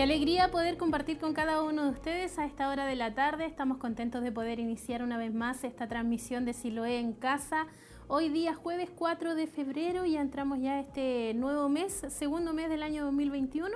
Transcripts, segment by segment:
Qué alegría poder compartir con cada uno de ustedes a esta hora de la tarde. Estamos contentos de poder iniciar una vez más esta transmisión de Siloé en casa. Hoy día jueves 4 de febrero y entramos ya a este nuevo mes, segundo mes del año 2021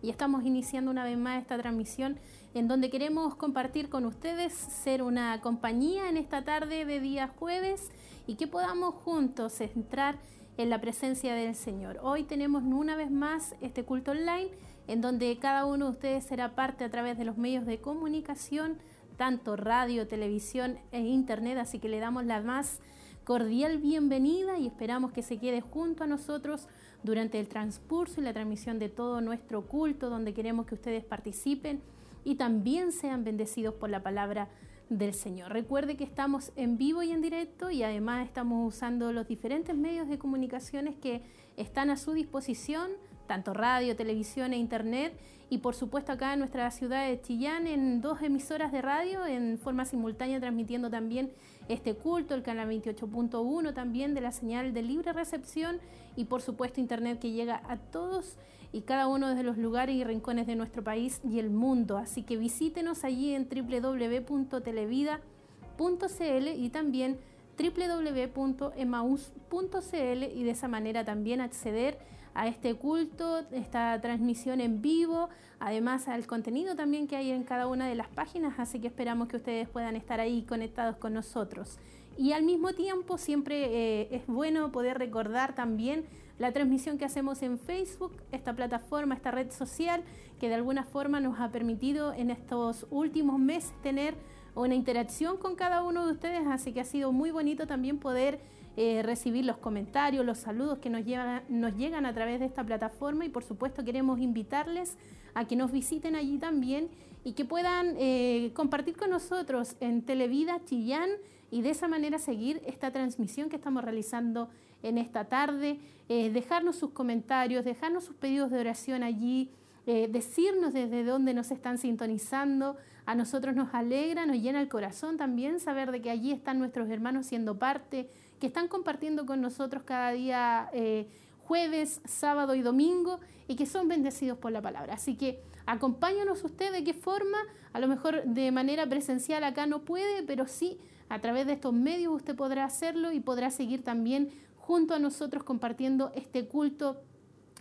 y estamos iniciando una vez más esta transmisión en donde queremos compartir con ustedes, ser una compañía en esta tarde de día jueves y que podamos juntos entrar en la presencia del Señor. Hoy tenemos una vez más este culto online en donde cada uno de ustedes será parte a través de los medios de comunicación, tanto radio, televisión e internet, así que le damos la más cordial bienvenida y esperamos que se quede junto a nosotros durante el transcurso y la transmisión de todo nuestro culto, donde queremos que ustedes participen y también sean bendecidos por la palabra del Señor. Recuerde que estamos en vivo y en directo y además estamos usando los diferentes medios de comunicaciones que están a su disposición tanto radio, televisión e internet, y por supuesto acá en nuestra ciudad de Chillán en dos emisoras de radio en forma simultánea transmitiendo también este culto, el canal 28.1 también de la señal de libre recepción y por supuesto internet que llega a todos y cada uno de los lugares y rincones de nuestro país y el mundo. Así que visítenos allí en www.televida.cl y también www.emaus.cl y de esa manera también acceder a este culto, esta transmisión en vivo, además al contenido también que hay en cada una de las páginas, así que esperamos que ustedes puedan estar ahí conectados con nosotros. Y al mismo tiempo siempre eh, es bueno poder recordar también la transmisión que hacemos en Facebook, esta plataforma, esta red social que de alguna forma nos ha permitido en estos últimos meses tener una interacción con cada uno de ustedes, así que ha sido muy bonito también poder eh, recibir los comentarios, los saludos que nos, nos llegan a través de esta plataforma y por supuesto queremos invitarles a que nos visiten allí también y que puedan eh, compartir con nosotros en Televida Chillán y de esa manera seguir esta transmisión que estamos realizando en esta tarde, eh, dejarnos sus comentarios, dejarnos sus pedidos de oración allí. decirnos desde dónde nos están sintonizando. A nosotros nos alegra, nos llena el corazón también saber de que allí están nuestros hermanos siendo parte que están compartiendo con nosotros cada día eh, jueves, sábado y domingo y que son bendecidos por la palabra. Así que acompáñanos usted de qué forma, a lo mejor de manera presencial acá no puede, pero sí a través de estos medios usted podrá hacerlo y podrá seguir también junto a nosotros compartiendo este culto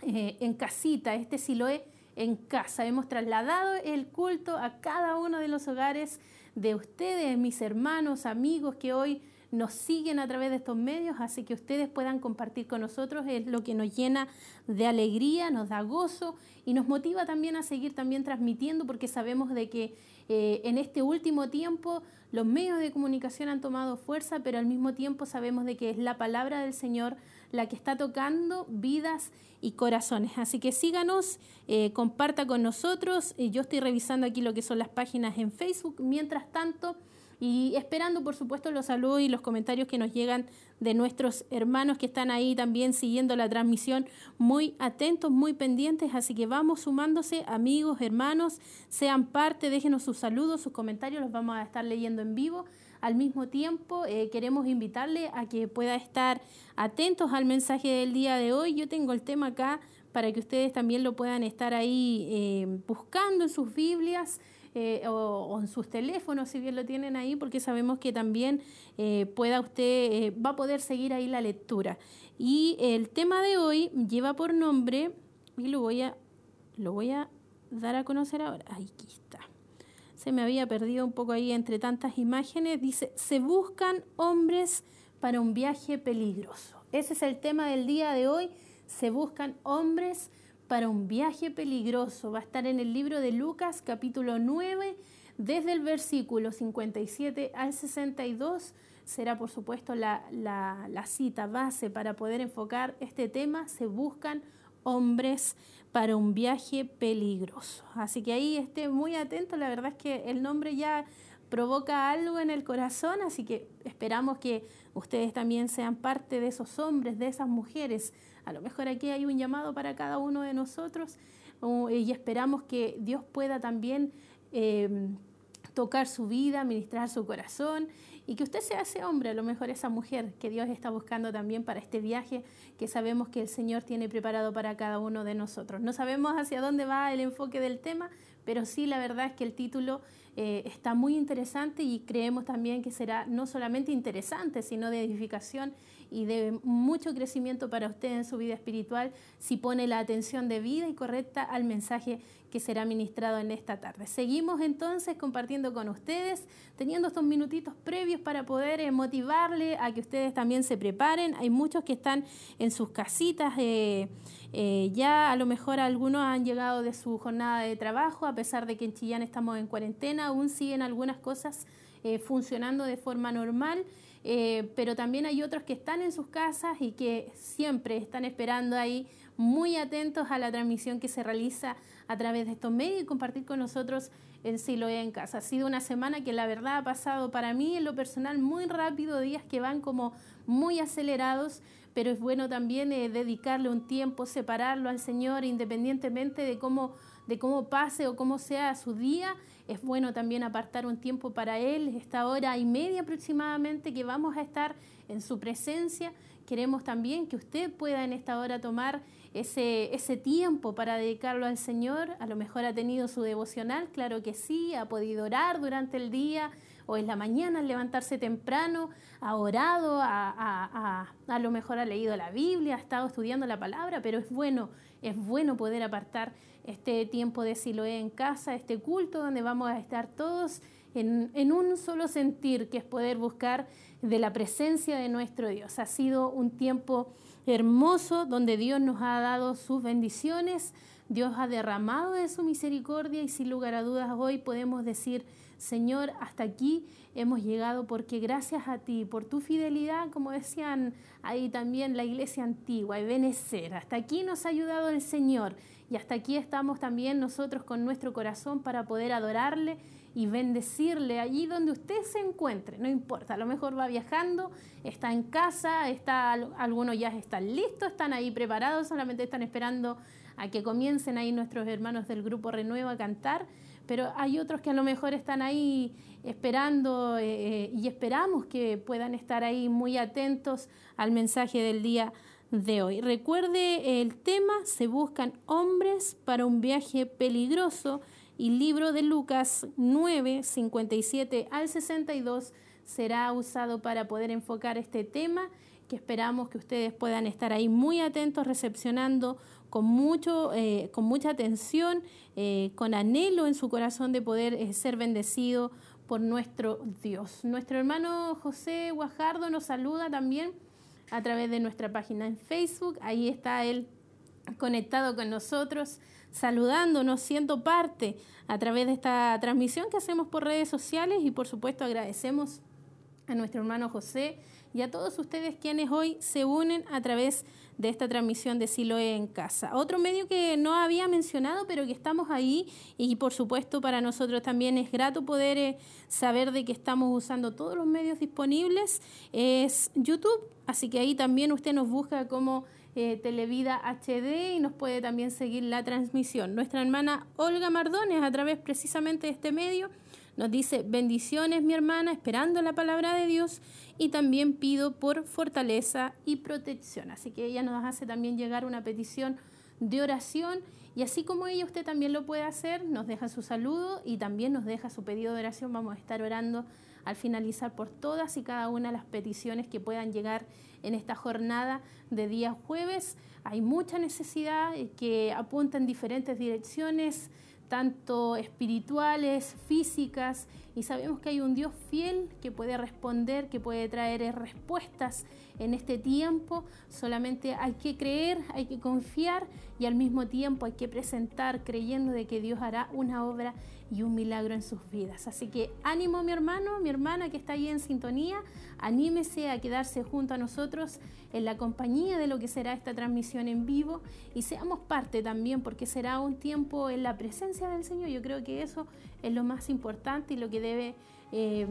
eh, en casita, este Siloé en casa. Hemos trasladado el culto a cada uno de los hogares de ustedes, mis hermanos, amigos que hoy nos siguen a través de estos medios, así que ustedes puedan compartir con nosotros, es lo que nos llena de alegría, nos da gozo y nos motiva también a seguir también transmitiendo porque sabemos de que eh, en este último tiempo los medios de comunicación han tomado fuerza, pero al mismo tiempo sabemos de que es la palabra del Señor la que está tocando vidas y corazones. Así que síganos, eh, comparta con nosotros. yo estoy revisando aquí lo que son las páginas en Facebook. Mientras tanto, y esperando, por supuesto, los saludos y los comentarios que nos llegan de nuestros hermanos que están ahí también siguiendo la transmisión, muy atentos, muy pendientes. Así que vamos sumándose, amigos, hermanos, sean parte, déjenos sus saludos, sus comentarios, los vamos a estar leyendo en vivo. Al mismo tiempo, eh, queremos invitarle a que pueda estar atentos al mensaje del día de hoy. Yo tengo el tema acá para que ustedes también lo puedan estar ahí eh, buscando en sus Biblias. Eh, o, en sus teléfonos, si bien lo tienen ahí, porque sabemos que también eh, pueda usted, eh, va a poder seguir ahí la lectura. Y el tema de hoy lleva por nombre, y lo voy a, lo voy a dar a conocer ahora. Aquí está. Se me había perdido un poco ahí entre tantas imágenes. Dice, se buscan hombres para un viaje peligroso. Ese es el tema del día de hoy. Se buscan hombres para un viaje peligroso. Va a estar en el libro de Lucas capítulo 9, desde el versículo 57 al 62. Será por supuesto la, la, cita base para poder enfocar este tema. Se buscan hombres para un viaje peligroso. Así que ahí esté muy atento. La verdad es que el nombre ya provoca algo en el corazón, así que esperamos que ustedes también sean parte de esos hombres, de esas mujeres a lo mejor aquí hay un llamado para cada uno de nosotros y esperamos que Dios pueda también... Eh, tocar su vida, ministrar su corazón y que usted sea ese hombre, a lo mejor esa mujer que Dios está buscando también para este viaje que sabemos que el Señor tiene preparado para cada uno de nosotros. No sabemos hacia dónde va el enfoque del tema, pero sí la verdad es que el título eh, está muy interesante y creemos también que será no solamente interesante, sino de edificación y de mucho crecimiento para usted en su vida espiritual si pone la atención debida y correcta al mensaje que será ministrado en esta tarde. Seguimos entonces compartiendo con ustedes, teniendo estos minutitos previos para poder eh, motivarle a que ustedes también se preparen. Hay muchos que están en sus casitas, eh, eh, ya a lo mejor algunos han llegado de su jornada de trabajo, a pesar de que en Chillán estamos en cuarentena, aún siguen algunas cosas funcionando de forma normal. Pero también hay otros que están en sus casas y que siempre están esperando ahí muy atentos a la transmisión que se realiza a través de estos medios y compartir con nosotros en Siloé en casa. Ha sido una semana que la verdad ha pasado para mí en lo personal muy rápido, días que van como muy acelerados, pero es bueno también eh, dedicarle un tiempo, separarlo al Señor independientemente de cómo, de cómo pase o cómo sea su día. Es bueno también apartar un tiempo para Él, esta hora y media aproximadamente que vamos a estar en su presencia. Queremos también que usted pueda en esta hora tomar ese, ese tiempo para dedicarlo al Señor. A lo mejor ha tenido su devocional, claro que sí, ha podido orar durante el día o en la mañana al levantarse temprano, ha orado, a, a, lo mejor ha leído la Biblia, ha estado estudiando la palabra, pero es bueno, es bueno poder apartar este tiempo de Siloé en casa, este culto donde vamos a estar todos en, en un solo sentir, que es poder buscar de la presencia de nuestro Dios. Ha sido un tiempo hermoso donde Dios nos ha dado sus bendiciones, Dios ha derramado de su misericordia y sin lugar a dudas hoy podemos decir, Señor, hasta aquí hemos llegado porque gracias a ti, por tu fidelidad, como decían ahí también la iglesia antigua, y benecer, hasta aquí nos ha ayudado el Señor y hasta aquí estamos también nosotros con nuestro corazón para poder adorarle y bendecirle allí donde usted se encuentre, no importa, a lo mejor va viajando, está en casa, está, algunos ya están listos, están ahí preparados, solamente están esperando a que comiencen ahí nuestros hermanos del grupo Renuevo a cantar, pero hay otros que a lo mejor están ahí esperando eh, eh, y esperamos que puedan estar ahí muy atentos al mensaje del día de hoy. Recuerde el tema, se buscan hombres para un viaje peligroso y libro de Lucas 9, 57 al 62 será usado para poder enfocar este tema que esperamos que ustedes puedan estar ahí muy atentos, recepcionando con, mucho, eh, con mucha atención, eh, con anhelo en su corazón de poder eh, ser bendecido por nuestro Dios. Nuestro hermano José Guajardo nos saluda también a través de nuestra página en Facebook. Ahí está él conectado con nosotros saludándonos, siendo parte a través de esta transmisión que hacemos por redes sociales. Y por supuesto agradecemos a nuestro hermano José y a todos ustedes quienes hoy se unen a través de esta transmisión de Siloe en casa. Otro medio que no había mencionado, pero que estamos ahí. Y por supuesto para nosotros también es grato poder eh, saber de que estamos usando todos los medios disponibles, es YouTube, así que ahí también usted nos busca como eh, Televida HD y nos puede también seguir la transmisión. Nuestra hermana Olga Mardones, a través precisamente de este medio, nos dice, bendiciones mi hermana, esperando la palabra de Dios y también pido por fortaleza y protección. Así que ella nos hace también llegar una petición de oración y así como ella usted también lo puede hacer, nos deja su saludo y también nos deja su pedido de oración. Vamos a estar orando al finalizar por todas y cada una de las peticiones que puedan llegar en esta jornada de día jueves. Hay mucha necesidad que apunta en diferentes direcciones, tanto espirituales, físicas, y sabemos que hay un Dios fiel que puede responder, que puede traer respuestas en este tiempo. Solamente hay que creer, hay que confiar y al mismo tiempo hay que presentar creyendo de que Dios hará una obra y un milagro en sus vidas. Así que ánimo mi hermano, mi hermana que está ahí en sintonía, anímese a quedarse junto a nosotros en la compañía de lo que será esta transmisión en vivo y seamos parte también porque será un tiempo en la presencia del Señor. Yo creo que eso es lo más importante y lo que debe eh,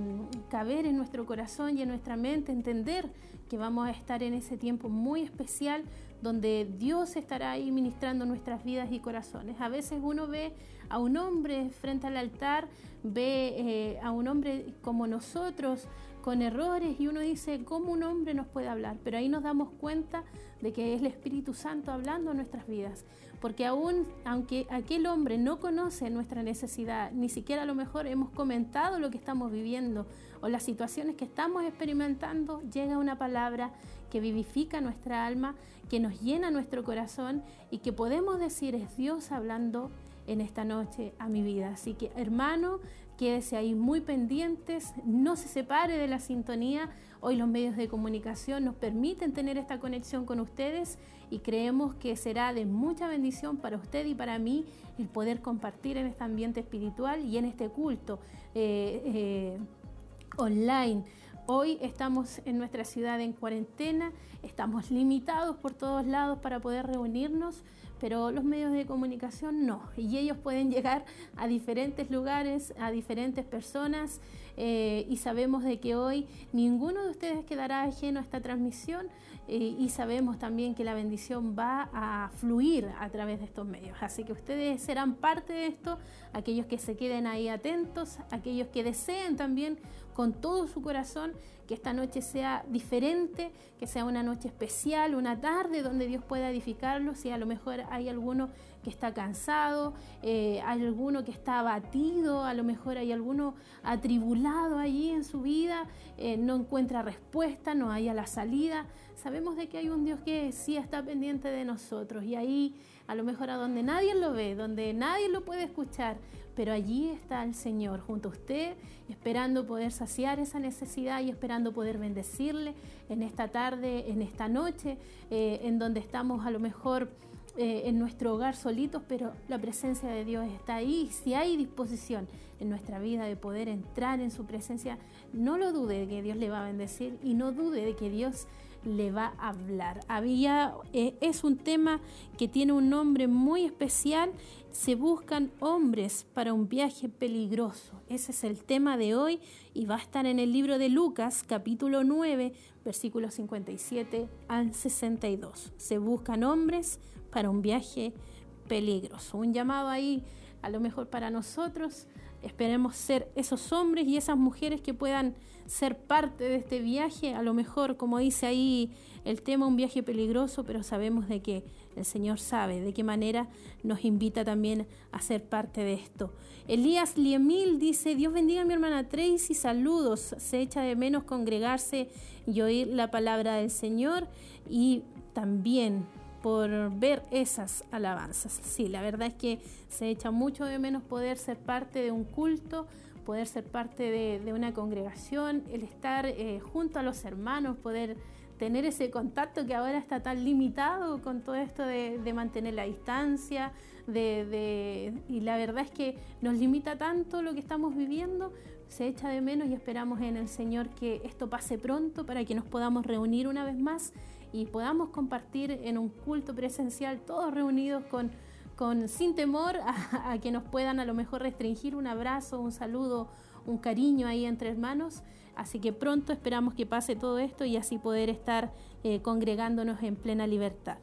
caber en nuestro corazón y en nuestra mente, entender que vamos a estar en ese tiempo muy especial donde Dios estará ahí ministrando nuestras vidas y corazones. A veces uno ve a un hombre frente al altar, ve eh, a un hombre como nosotros, con errores, y uno dice, ¿cómo un hombre nos puede hablar? Pero ahí nos damos cuenta de que es el Espíritu Santo hablando en nuestras vidas. Porque aún, aunque aquel hombre no conoce nuestra necesidad, ni siquiera a lo mejor hemos comentado lo que estamos viviendo o las situaciones que estamos experimentando, llega una palabra que vivifica nuestra alma, que nos llena nuestro corazón y que podemos decir es Dios hablando en esta noche a mi vida. Así que hermano, quédese ahí muy pendientes, no se separe de la sintonía. Hoy los medios de comunicación nos permiten tener esta conexión con ustedes y creemos que será de mucha bendición para usted y para mí el poder compartir en este ambiente espiritual y en este culto eh, eh, online. Hoy estamos en nuestra ciudad en cuarentena, estamos limitados por todos lados para poder reunirnos, pero los medios de comunicación no. Y ellos pueden llegar a diferentes lugares, a diferentes personas. Eh, y sabemos de que hoy ninguno de ustedes quedará ajeno a esta transmisión eh, y sabemos también que la bendición va a fluir a través de estos medios. Así que ustedes serán parte de esto, aquellos que se queden ahí atentos, aquellos que deseen también con todo su corazón que esta noche sea diferente, que sea una noche especial, una tarde donde Dios pueda edificarlos. Si a lo mejor hay alguno que está cansado, eh, hay alguno que está abatido, a lo mejor hay alguno atribulado allí en su vida, eh, no encuentra respuesta, no haya la salida. Sabemos de que hay un Dios que sí está pendiente de nosotros y ahí a lo mejor a donde nadie lo ve, donde nadie lo puede escuchar, pero allí está el Señor junto a usted, esperando poder saciar esa necesidad y esperando poder bendecirle en esta tarde, en esta noche, eh, en donde estamos a lo mejor eh, en nuestro hogar solitos, pero la presencia de Dios está ahí. Si hay disposición en nuestra vida de poder entrar en su presencia, no lo dude de que Dios le va a bendecir y no dude de que Dios le va a hablar. Había, eh, es un tema que tiene un nombre muy especial. Se buscan hombres para un viaje peligroso. Ese es el tema de hoy y va a estar en el libro de Lucas, capítulo 9, versículos 57 al 62. Se buscan hombres para un viaje peligroso. Un llamado ahí, a lo mejor para nosotros. Esperemos ser esos hombres y esas mujeres que puedan ser parte de este viaje. A lo mejor, como dice ahí el tema, un viaje peligroso, pero sabemos de que el Señor sabe de qué manera nos invita también a ser parte de esto. Elías Liemil dice, Dios bendiga a mi hermana Tracy, saludos. Se echa de menos congregarse y oír la palabra del Señor y también por ver esas alabanzas. Sí, la verdad es que se echa mucho de menos poder ser parte de un culto, poder ser parte de, una congregación, el estar eh, junto a los hermanos, poder tener ese contacto que ahora está tan limitado con todo esto de, mantener la distancia, de, y la verdad es que nos limita tanto lo que estamos viviendo, se echa de menos y esperamos en el Señor que esto pase pronto para que nos podamos reunir una vez más y podamos compartir en un culto presencial todos reunidos con, con sin temor a, que nos puedan a lo mejor restringir un abrazo, un saludo, un cariño ahí entre hermanos. Así que pronto esperamos que pase todo esto y así poder estar eh, congregándonos en plena libertad.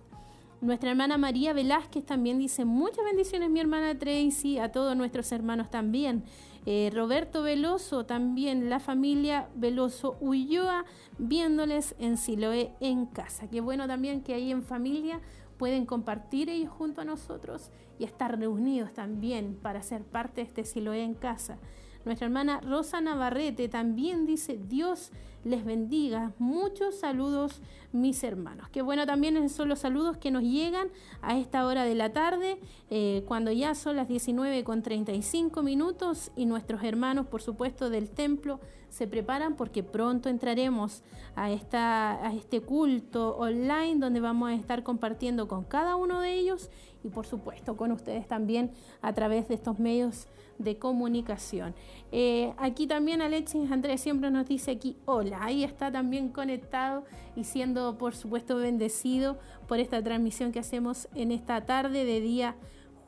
Nuestra hermana María Velázquez también dice muchas bendiciones, mi hermana Tracy, a todos nuestros hermanos también. Eh, Roberto Veloso, también la familia Veloso Ulloa, viéndoles en Siloé en casa. Qué bueno también que ahí en familia pueden compartir ellos junto a nosotros y estar reunidos también para ser parte de este Siloé en casa. Nuestra hermana Rosa Navarrete también dice, Dios les bendiga. Muchos saludos, mis hermanos. Qué bueno también son los saludos que nos llegan a esta hora de la tarde, eh, cuando ya son las 19 con 35 minutos y nuestros hermanos, por supuesto, del templo se preparan porque pronto entraremos a, esta, a este culto online donde vamos a estar compartiendo con cada uno de ellos y por supuesto con ustedes también a través de estos medios de comunicación. Eh, aquí también Alexis Andrés siempre nos dice aquí, hola, ahí está también conectado y siendo por supuesto bendecido por esta transmisión que hacemos en esta tarde de día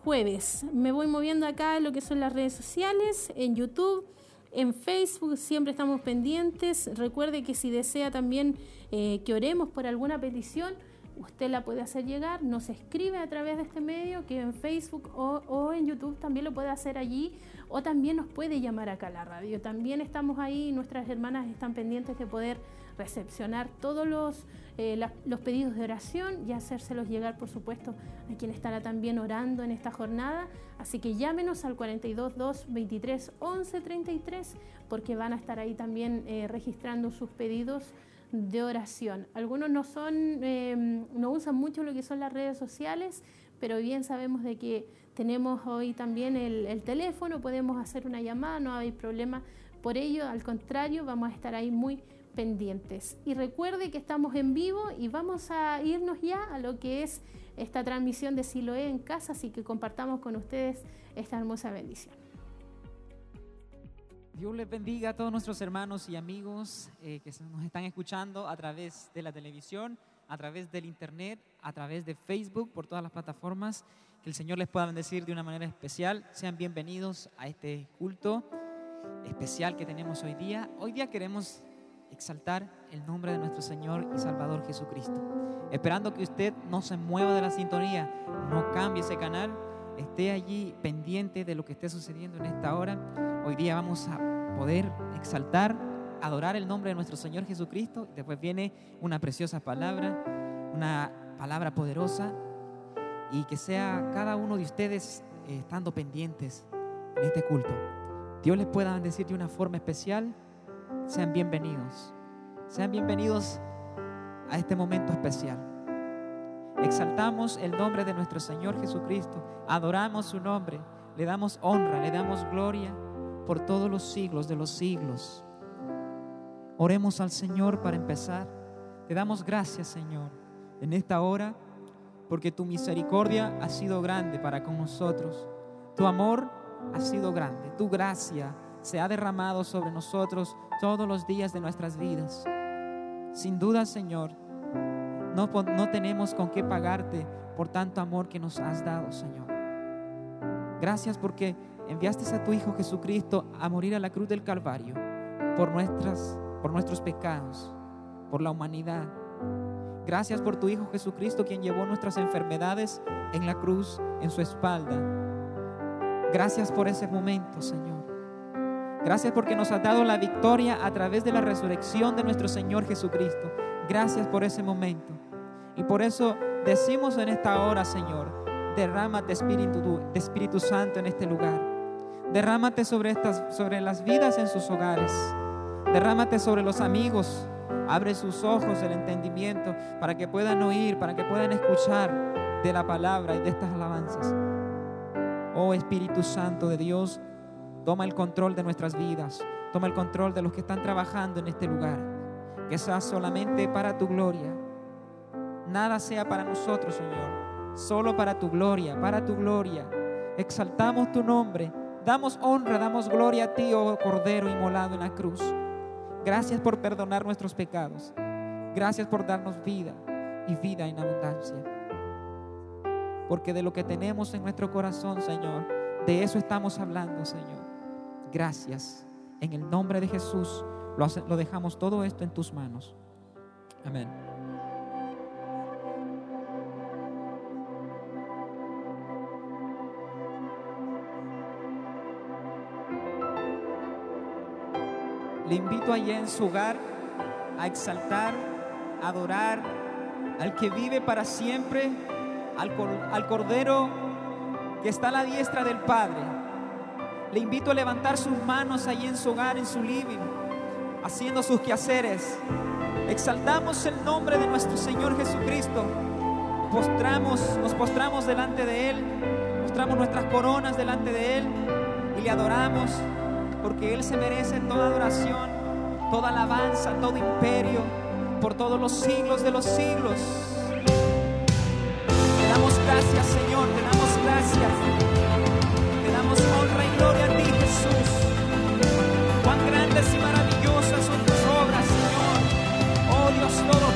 jueves. Me voy moviendo acá lo que son las redes sociales, en YouTube. En Facebook siempre estamos pendientes. Recuerde que si desea también eh, que oremos por alguna petición, usted la puede hacer llegar, nos escribe a través de este medio, que en Facebook o, en YouTube también lo puede hacer allí, o también nos puede llamar acá a la radio. También estamos ahí, nuestras hermanas están pendientes de poder recepcionar todos los, eh, los pedidos de oración y hacérselos llegar, por supuesto, a quien estará también orando en esta jornada. Así que llámenos al 42 2 23 11 33 porque van a estar ahí también eh, registrando sus pedidos de oración. Algunos no son, em, no usan mucho lo que son las redes sociales, pero bien sabemos de que tenemos hoy también el, el teléfono, podemos hacer una llamada, no hay problema por ello, al contrario, vamos a estar ahí muy pendientes. Y recuerde que estamos en vivo y vamos a irnos ya a lo que es esta transmisión de Siloé en casa, así que compartamos con ustedes esta hermosa bendición. Dios les bendiga a todos nuestros hermanos y amigos eh, que nos están escuchando a través de la televisión, a través del internet, a través de Facebook, por todas las plataformas. Que el Señor les pueda bendecir de una manera especial. Sean bienvenidos a este culto especial que tenemos hoy día. Hoy día queremos exaltar el nombre de nuestro Señor y Salvador Jesucristo. Esperando que usted no se mueva de la sintonía, no cambie ese canal, esté allí pendiente de lo que esté sucediendo en esta hora. Hoy día vamos a poder exaltar, adorar el nombre de nuestro Señor Jesucristo. Después viene una preciosa palabra, una palabra poderosa y que sea cada uno de ustedes eh, estando pendientes en este culto. Dios les pueda decir de una forma especial sean bienvenidos. Sean bienvenidos a este momento especial. Exaltamos el nombre de nuestro Señor Jesucristo, adoramos su nombre, le damos honra, le damos gloria por todos los siglos de los siglos. Oremos al Señor para empezar. Te damos gracias, Señor, en esta hora, porque tu misericordia ha sido grande para con nosotros. Tu amor ha sido grande, tu gracia se ha derramado sobre nosotros todos los días de nuestras vidas. Sin duda, Señor, no, no tenemos con qué pagarte por tanto amor que nos has dado, Señor. Gracias porque enviaste a tu Hijo Jesucristo a morir a la cruz del Calvario por, nuestras, por nuestros pecados, por la humanidad. Gracias por tu Hijo Jesucristo quien llevó nuestras enfermedades en la cruz, en su espalda. Gracias por ese momento, Señor. Gracias porque nos has dado la victoria a través de la resurrección de nuestro Señor Jesucristo. Gracias por ese momento. Y por eso decimos en esta hora, Señor, derrámate Espíritu, Espíritu Santo en este lugar. Derrámate sobre, estas, sobre las vidas en sus hogares. Derrámate sobre los amigos. Abre sus ojos el entendimiento para que puedan oír, para que puedan escuchar de la palabra y de estas alabanzas. Oh Espíritu Santo de Dios, Toma el control de nuestras vidas. Toma el control de los que están trabajando en este lugar. Que sea solamente para tu gloria. Nada sea para nosotros, Señor. Solo para tu gloria, para tu gloria. Exaltamos tu nombre. Damos honra, damos gloria a ti, oh Cordero inmolado en la cruz. Gracias por perdonar nuestros pecados. Gracias por darnos vida y vida en abundancia. Porque de lo que tenemos en nuestro corazón, Señor, de eso estamos hablando, Señor. Gracias. En el nombre de Jesús lo, dejamos todo esto en tus manos. Amén. Le invito allá en su hogar a exaltar, a adorar al que vive para siempre, al, al Cordero que está a la diestra del Padre le invito a levantar sus manos ahí en su hogar, en su living, haciendo sus quehaceres. Exaltamos el nombre de nuestro Señor Jesucristo. Postramos, nos postramos delante de Él, mostramos nuestras coronas delante de Él y le adoramos porque Él se merece toda adoración, toda alabanza, todo imperio por todos los siglos de los siglos. Te damos gracias, Señor, te damos gracias honra y gloria a ti, Jesús. Cuán grandes y maravillosas son tus obras, Señor. Oh Dios Todopoderoso.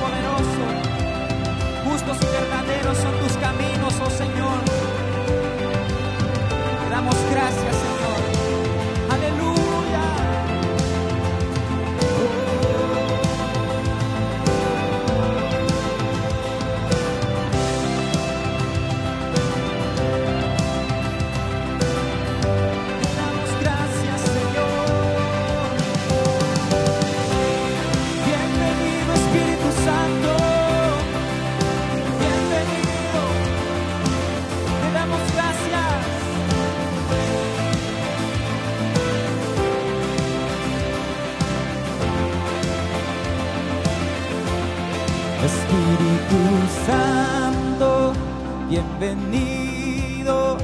Bienvenido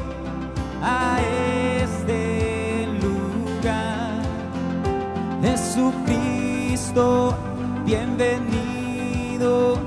a este lugar. Jesucristo, bienvenido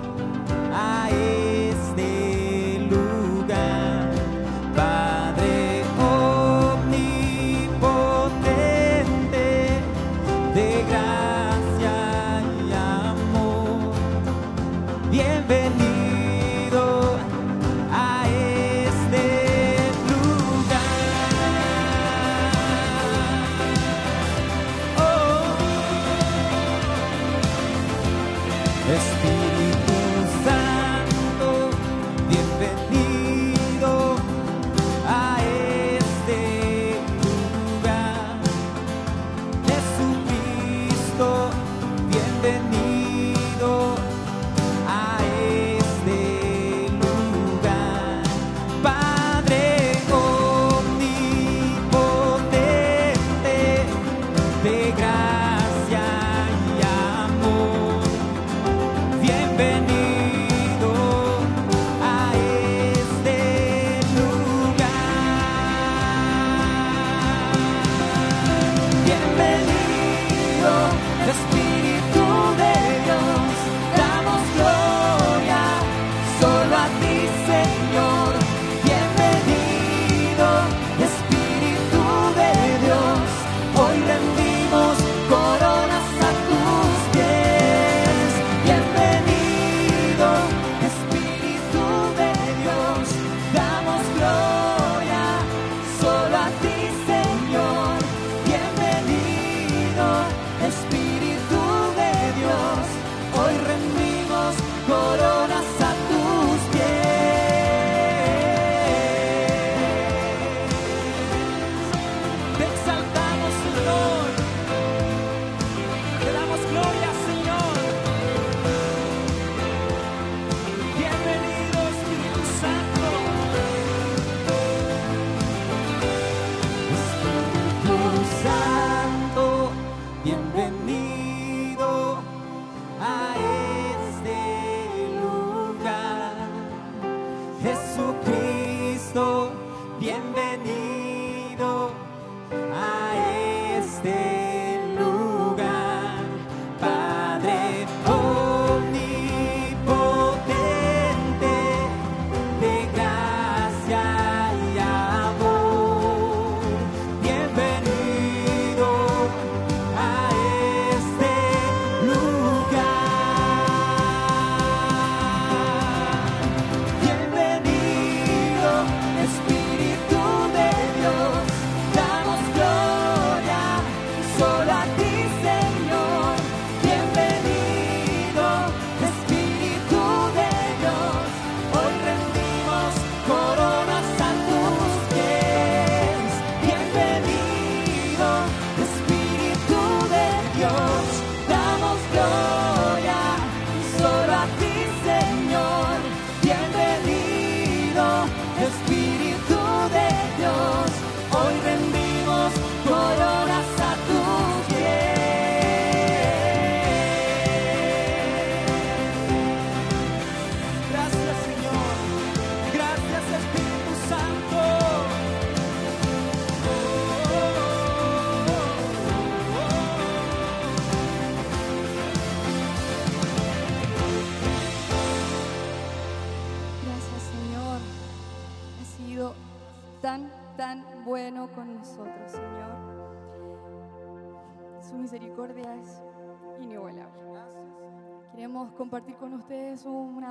de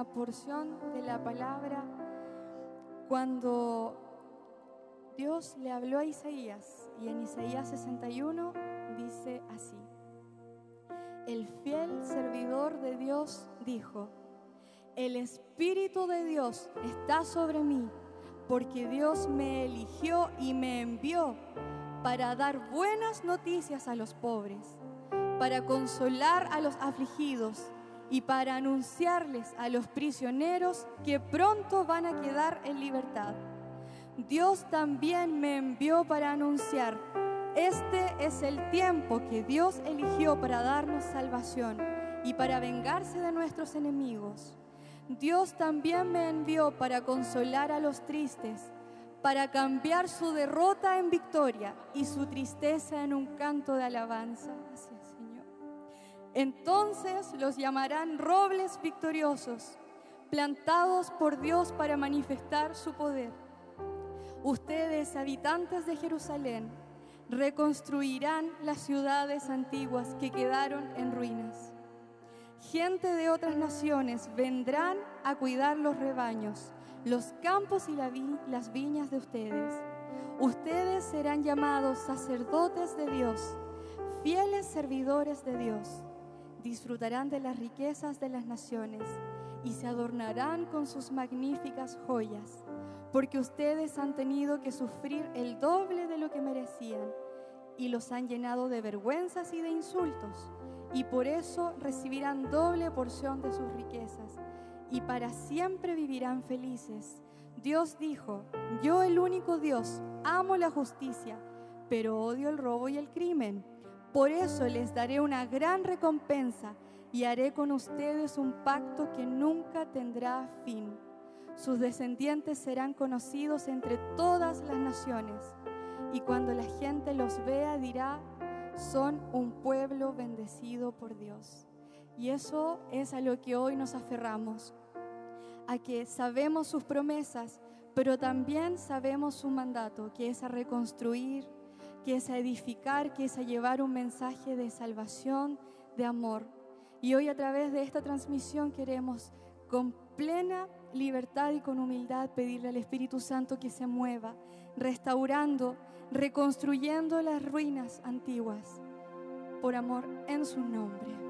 porción de la palabra cuando Dios le habló a Isaías y en Isaías 61 dice así. El fiel servidor de Dios dijo, el Espíritu de Dios está sobre mí, porque Dios me eligió y me envió para dar buenas noticias a los pobres, para consolar a los afligidos y para anunciarles a los prisioneros que pronto van a quedar en libertad. Dios también me envió para anunciar, este es el tiempo que Dios eligió para darnos salvación y para vengarse de nuestros enemigos. Dios también me envió para consolar a los tristes, para cambiar su derrota en victoria y su tristeza en un canto de alabanza. Entonces los llamarán robles victoriosos, plantados por Dios para manifestar su poder. Ustedes, habitantes de Jerusalén, reconstruirán las ciudades antiguas que quedaron en ruinas Gente de otras naciones vendrán a cuidar los rebaños, los campos y las viñas de ustedes. Ustedes serán llamados sacerdotes de Dios, fieles servidores de Dios. Disfrutarán de las riquezas de las naciones y se adornarán con sus magníficas joyas, porque ustedes han tenido que sufrir el doble de lo que merecían y los han llenado de vergüenzas y de insultos y por eso recibirán doble porción de sus riquezas y para siempre vivirán felices. Dios dijo, yo el único Dios, amo la justicia, pero odio el robo y el crimen. Por eso les daré una gran recompensa y haré con ustedes un pacto que nunca tendrá fin. Sus descendientes serán conocidos entre todas las naciones y cuando la gente los vea dirá, son un pueblo bendecido por Dios. Y eso es a lo que hoy nos aferramos, a que sabemos sus promesas, pero también sabemos su mandato, que es a reconstruir, que es a edificar, que es a llevar un mensaje de salvación, de amor. Y hoy a través de esta transmisión queremos con plena libertad y con humildad pedirle al Espíritu Santo que se mueva, restaurando reconstruyendo las ruinas antiguas por amor en su nombre.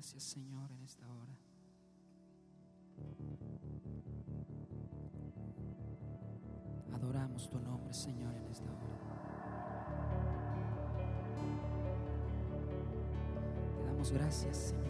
Gracias, Señor, en esta hora. Adoramos tu nombre, Señor, en esta hora. Te damos gracias, Señor.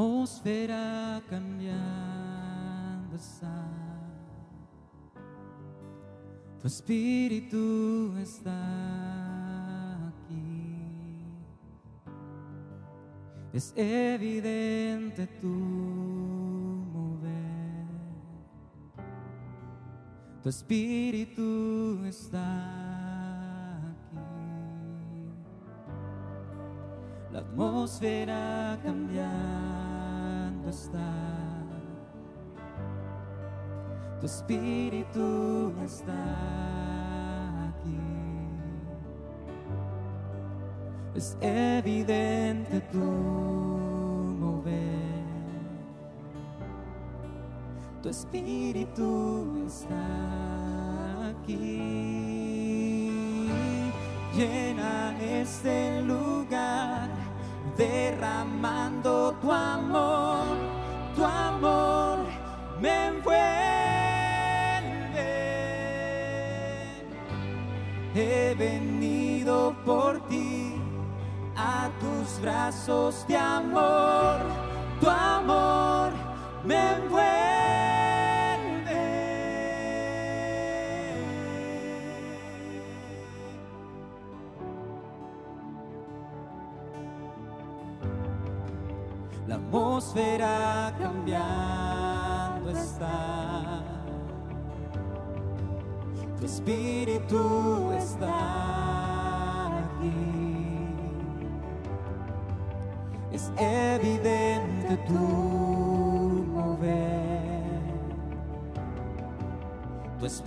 Atmósfera cambiando está. Tu espíritu está aquí. Es evidente tu mover. Tu espíritu está aquí. La atmósfera cambiando Tu espíritu está aquí. Es evidente tu mover. Tu espíritu está aquí. Llena este lugar, derramando tu amor, tu amor me envuelve. He venido por ti a tus brazos de amor, tu amor me envuelve.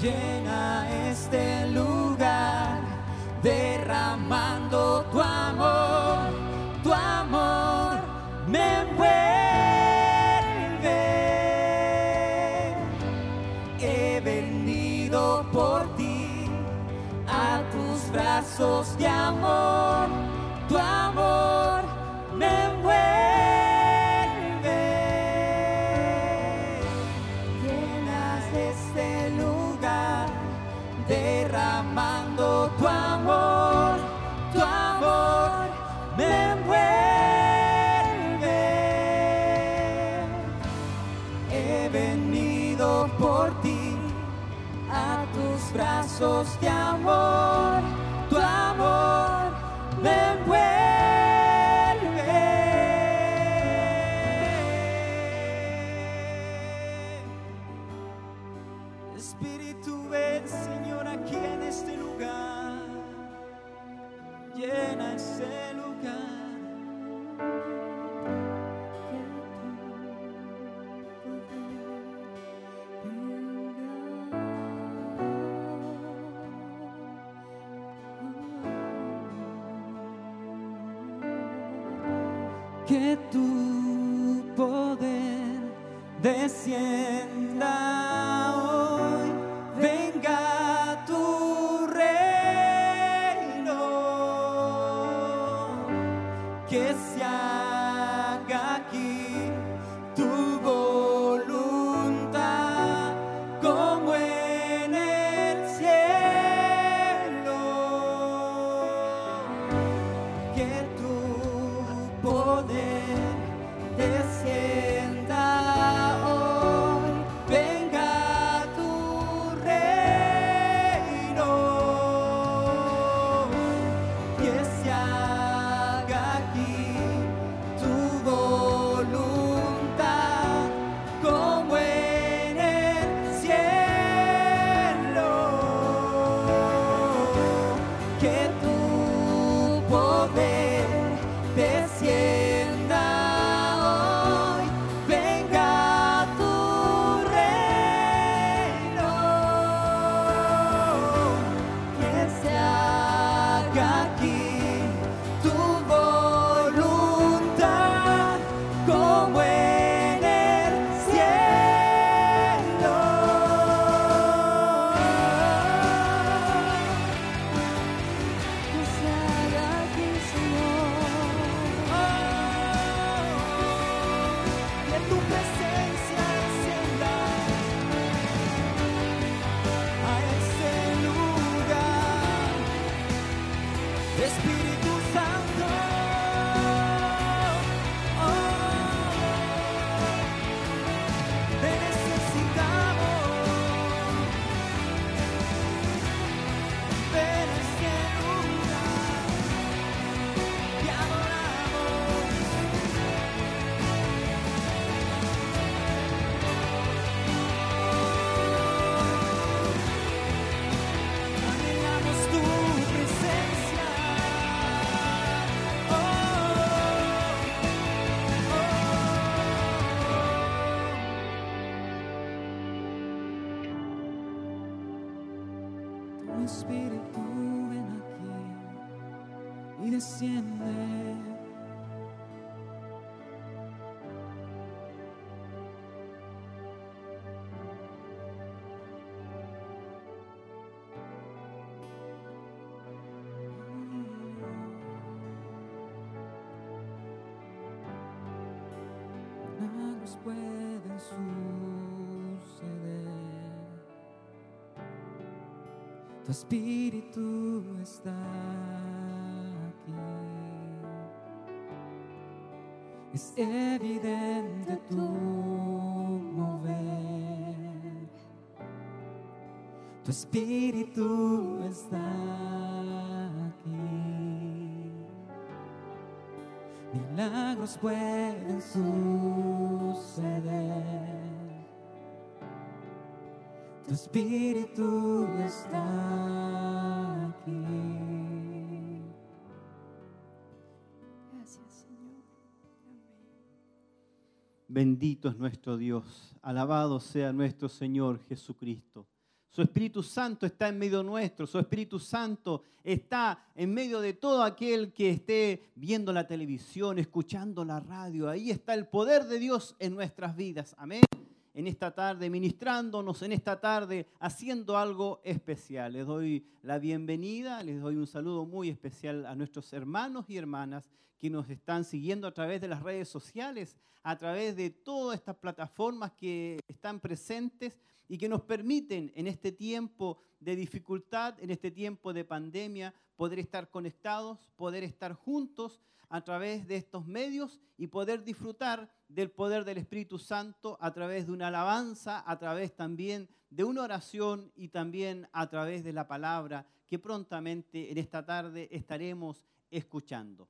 Llena este lugar derramando tu amor, tu amor me envuelve. He venido por ti a tus brazos de amor, Tu espíritu ven aquí y desciende. Espíritu está aquí. Es evidente tu mover. Tu espíritu está aquí. milagros pueden suceder. Tu espíritu está Bendito es nuestro Dios, alabado sea nuestro Señor Jesucristo. Su Espíritu Santo está en medio nuestro, su Espíritu Santo está en medio de todo aquel que esté viendo la televisión, escuchando la radio. Ahí está el poder de Dios en nuestras vidas. Amén. En esta tarde, ministrándonos en esta tarde, haciendo algo especial. Les doy la bienvenida, les doy un saludo muy especial a nuestros hermanos y hermanas que nos están siguiendo a través de las redes sociales, a través de todas estas plataformas que están presentes y que nos permiten en este tiempo de dificultad, en este tiempo de pandemia, poder estar conectados, poder estar juntos a través de estos medios y poder disfrutar del poder del Espíritu Santo a través de una alabanza, a través también de una oración y también a través de la palabra que prontamente en esta tarde estaremos escuchando.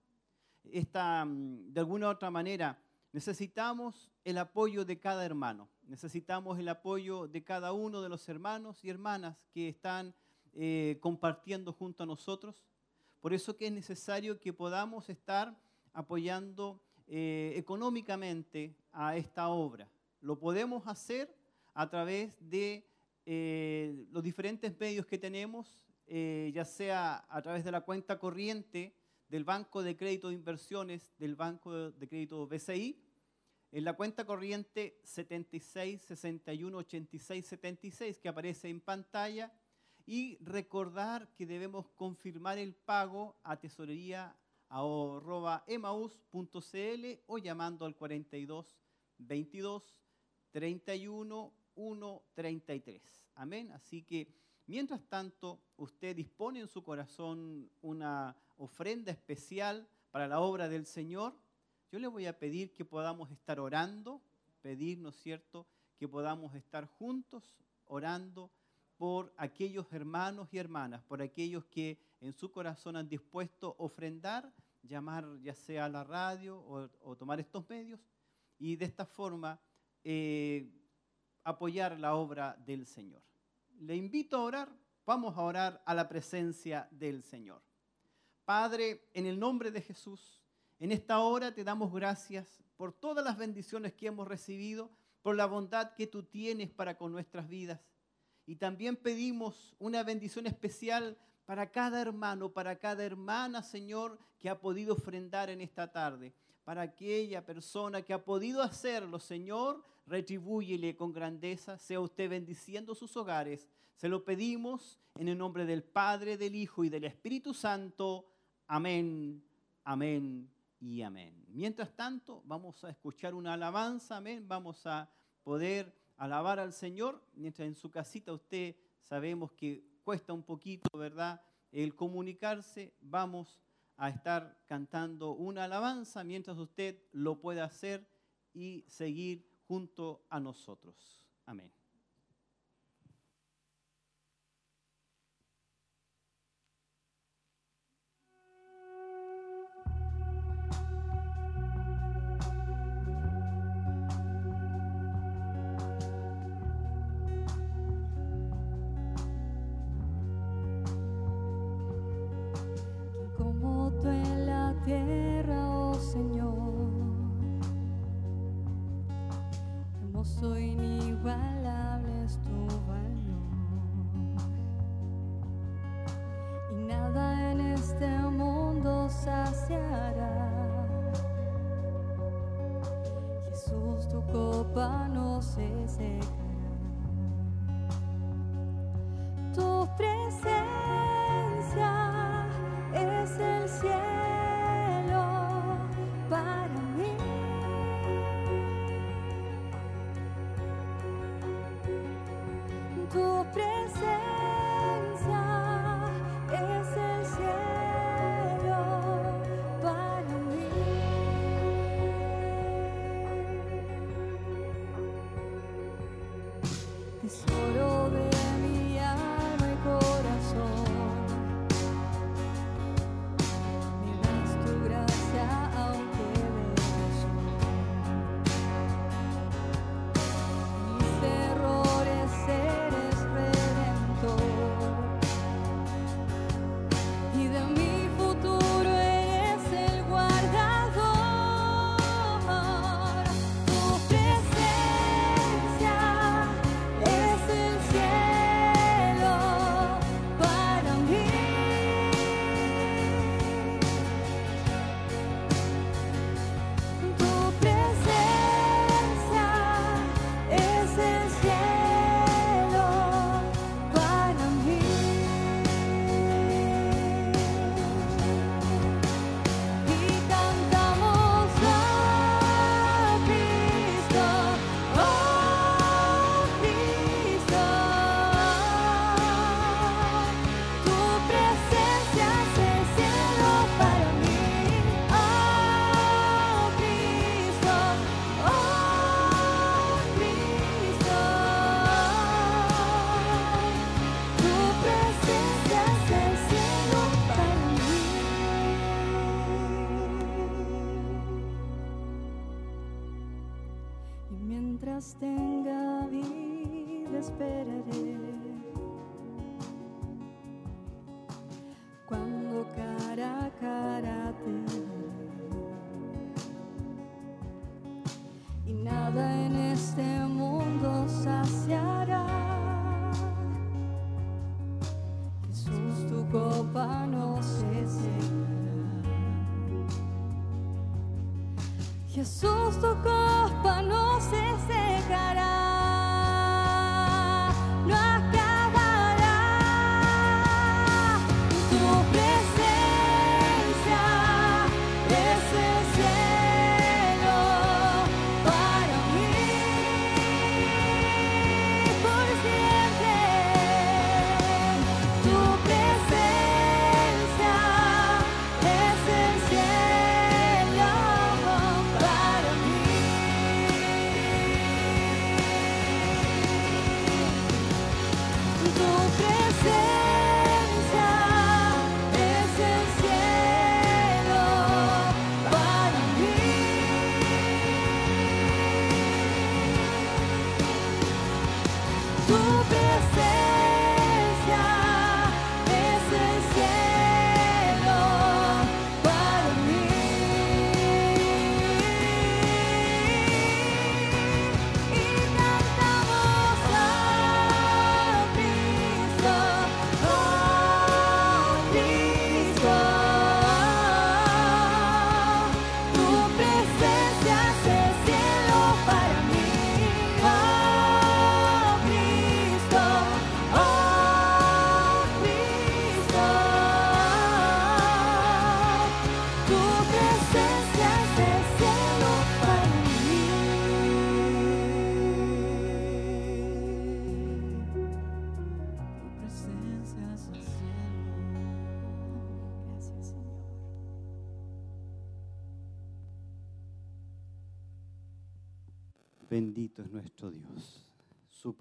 Esta, mm, de alguna u otra manera, necesitamos el apoyo de cada hermano, necesitamos el apoyo de cada uno de los hermanos y hermanas que están eh, compartiendo junto a nosotros. Por eso que es necesario que podamos estar apoyando eh, económicamente a esta obra. Lo podemos hacer a través de eh, los diferentes medios que tenemos, eh, ya sea a través de la cuenta corriente del Banco de Crédito de Inversiones, del Banco de Crédito BCI, en la cuenta corriente 76 61 86 76 que aparece en pantalla y recordar que debemos confirmar el pago a tesorería emaus.cl o llamando al 42 22 31 1 33. Amén. Así que mientras tanto usted dispone en su corazón una ofrenda especial para la obra del Señor, yo le voy a pedir que podamos estar orando, pedir, ¿no es cierto?, que podamos estar juntos orando por aquellos hermanos y hermanas, por aquellos que en su corazón han dispuesto ofrendar, llamar ya sea a la radio o, tomar estos medios y de esta forma eh, apoyar la obra del Señor. Le invito a orar, vamos a orar a la presencia del Señor. Padre, en el nombre de Jesús, en esta hora te damos gracias por todas las bendiciones que hemos recibido, por la bondad que tú tienes para con nuestras vidas. Y también pedimos una bendición especial para cada hermano, para cada hermana, Señor, que ha podido ofrendar en esta tarde. Para aquella persona que ha podido hacerlo, Señor, retribúyele con grandeza, sea usted bendiciendo sus hogares. Se lo pedimos en el nombre del Padre, del Hijo y del Espíritu Santo. Amén, amén y amén. Mientras tanto, vamos a escuchar una alabanza, amén. Vamos a poder alabar al Señor, mientras en su casita usted sabemos que cuesta un poquito, ¿verdad? El comunicarse, vamos a estar cantando una alabanza mientras usted lo pueda hacer y seguir junto a nosotros. Amén.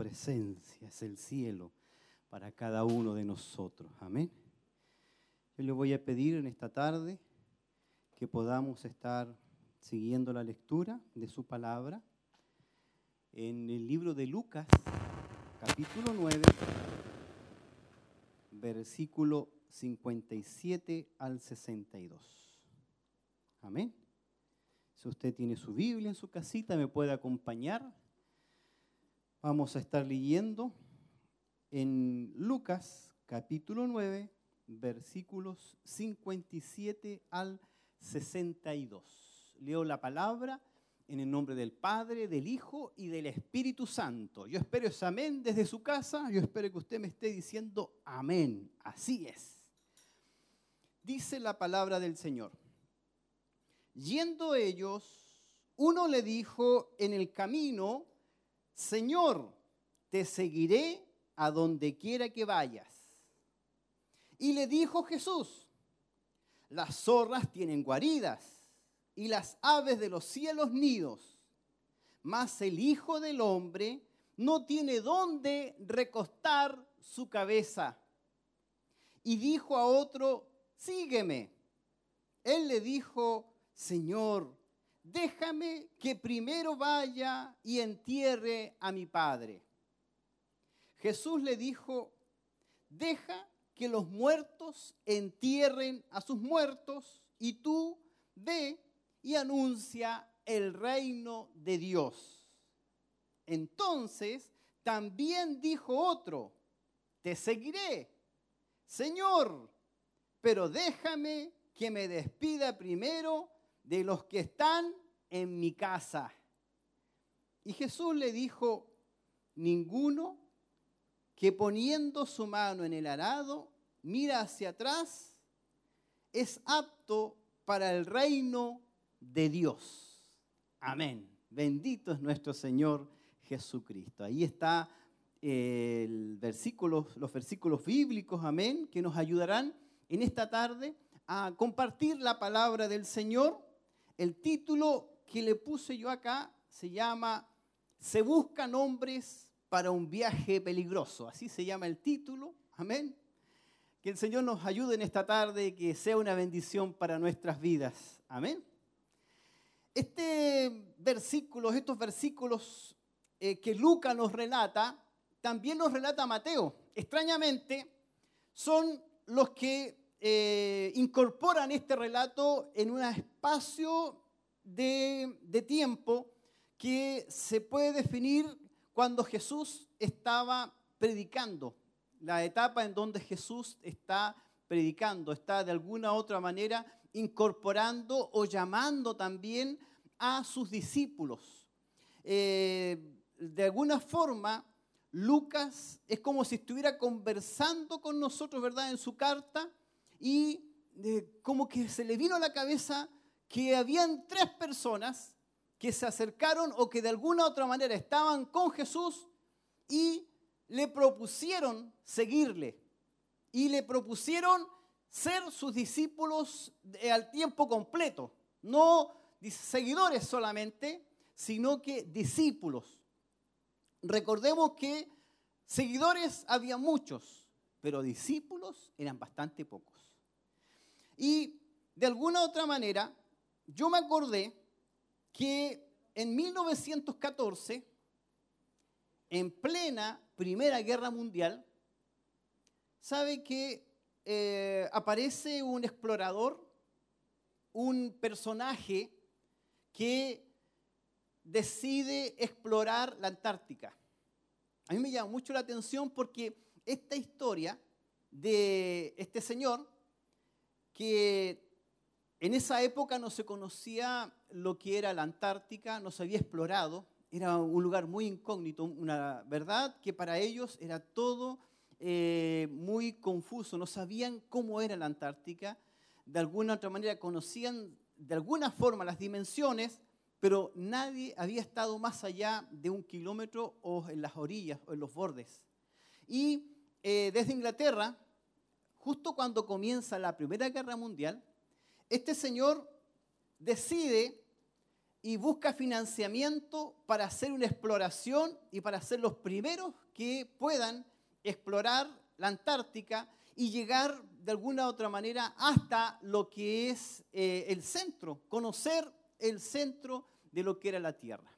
Presencia es el cielo para cada uno de nosotros. Amén. Yo le voy a pedir en esta tarde que podamos estar siguiendo la lectura de su palabra en el libro de Lucas, capítulo 9, versículo 57 al 62. Amén. Si usted tiene su Biblia en su casita, me puede acompañar. Vamos a estar leyendo en Lucas capítulo 9, versículos 57 al 62. Leo la palabra en el nombre del Padre, del Hijo y del Espíritu Santo. Yo espero ese amén desde su casa. Yo espero que usted me esté diciendo amén. Así es. Dice la palabra del Señor. Yendo ellos, uno le dijo en el camino, Señor, te seguiré a donde quiera que vayas. Y le dijo Jesús, las zorras tienen guaridas y las aves de los cielos nidos, mas el Hijo del Hombre no tiene dónde recostar su cabeza. Y dijo a otro, sígueme. Él le dijo, Señor, déjame que primero vaya y entierre a mi padre. Jesús le dijo, deja que los muertos entierren a sus muertos y tú ve y anuncia el reino de Dios. Entonces también dijo otro, te seguiré, Señor, pero déjame que me despida primero de los que están en mi casa. Y Jesús le dijo, ninguno que poniendo su mano en el arado mira hacia atrás es apto para el reino de Dios. Amén. Bendito es nuestro Señor Jesucristo. Ahí está eh, el versículo, los versículos bíblicos, amén, que nos ayudarán en esta tarde a compartir la palabra del Señor. El título que le puse yo acá se llama Se buscan hombres para un viaje peligroso. Así se llama el título. Amén. Que el Señor nos ayude en esta tarde, que sea una bendición para nuestras vidas. Amén. Este versículo, estos versículos eh, que Lucas nos relata, también nos relata Mateo. Extrañamente, son los que eh, incorporan este relato en un espacio de, tiempo que se puede definir cuando Jesús estaba predicando, la etapa en donde Jesús está predicando, está de alguna otra manera incorporando o llamando también a sus discípulos. Eh, de alguna forma, Lucas es como si estuviera conversando con nosotros, ¿verdad?, en su carta, y eh, como que se le vino a la cabeza que habían tres personas que se acercaron o que de alguna otra manera estaban con Jesús y le propusieron seguirle y le propusieron ser sus discípulos al tiempo completo, no seguidores solamente, sino que discípulos. Recordemos que seguidores había muchos, pero discípulos eran bastante pocos. Y de alguna otra manera, yo me acordé que en 1914, en plena Primera Guerra Mundial, sabe que eh, aparece un explorador, un personaje que decide explorar la Antártica. A mí me llama mucho la atención porque esta historia de este señor, que en esa época no se conocía lo que era la Antártica, no se había explorado, era un lugar muy incógnito, una verdad que para ellos era todo eh, muy confuso, no sabían cómo era la Antártica, de alguna otra manera conocían de alguna forma las dimensiones, pero nadie había estado más allá de un kilómetro o en las orillas o en los bordes. Y eh, desde Inglaterra, justo cuando comienza la Primera Guerra Mundial, este señor decide y busca financiamiento para hacer una exploración y para ser los primeros que puedan explorar la Antártica y llegar de alguna u otra manera hasta lo que es eh, el centro, conocer el centro de lo que era la Tierra.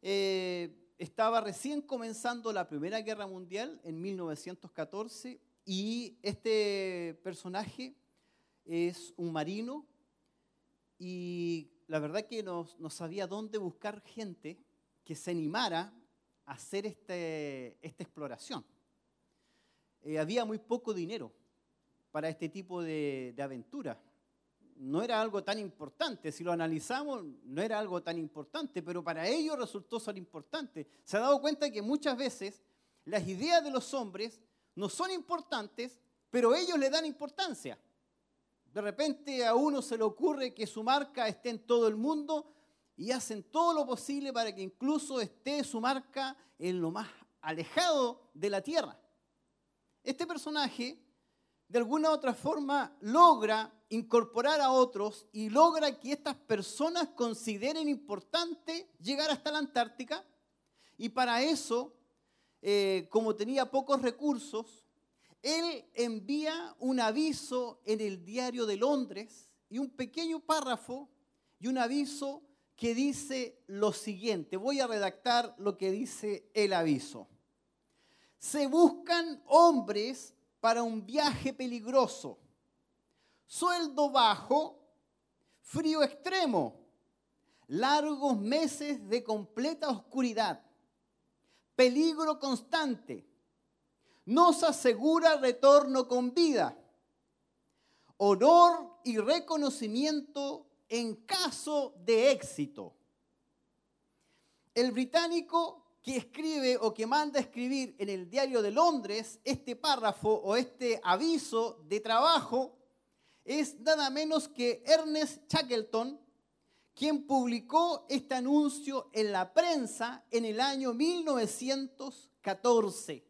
Eh, estaba recién comenzando la Primera Guerra Mundial en 1914 y este personaje es un marino y la verdad que no, sabía dónde buscar gente que se animara a hacer este, esta exploración. Eh, había muy poco dinero para este tipo de, de aventura. No era algo tan importante, si lo analizamos, no era algo tan importante, pero para ellos resultó ser importante. Se ha dado cuenta que muchas veces las ideas de los hombres no son importantes, pero ellos le dan importancia. De repente a uno se le ocurre que su marca esté en todo el mundo y hacen todo lo posible para que incluso esté su marca en lo más alejado de la tierra. Este personaje, de alguna otra forma, logra incorporar a otros y logra que estas personas consideren importante llegar hasta la Antártica. Y para eso, eh, como tenía pocos recursos, él envía un aviso en el diario de Londres y un pequeño párrafo y un aviso que dice lo siguiente. Voy a redactar lo que dice el aviso. Se buscan hombres para un viaje peligroso, sueldo bajo, frío extremo, largos meses de completa oscuridad, peligro constante nos asegura retorno con vida, honor y reconocimiento en caso de éxito. El británico que escribe o que manda escribir en el diario de Londres este párrafo o este aviso de trabajo es nada menos que Ernest Shackleton, quien publicó este anuncio en la prensa en el año 1914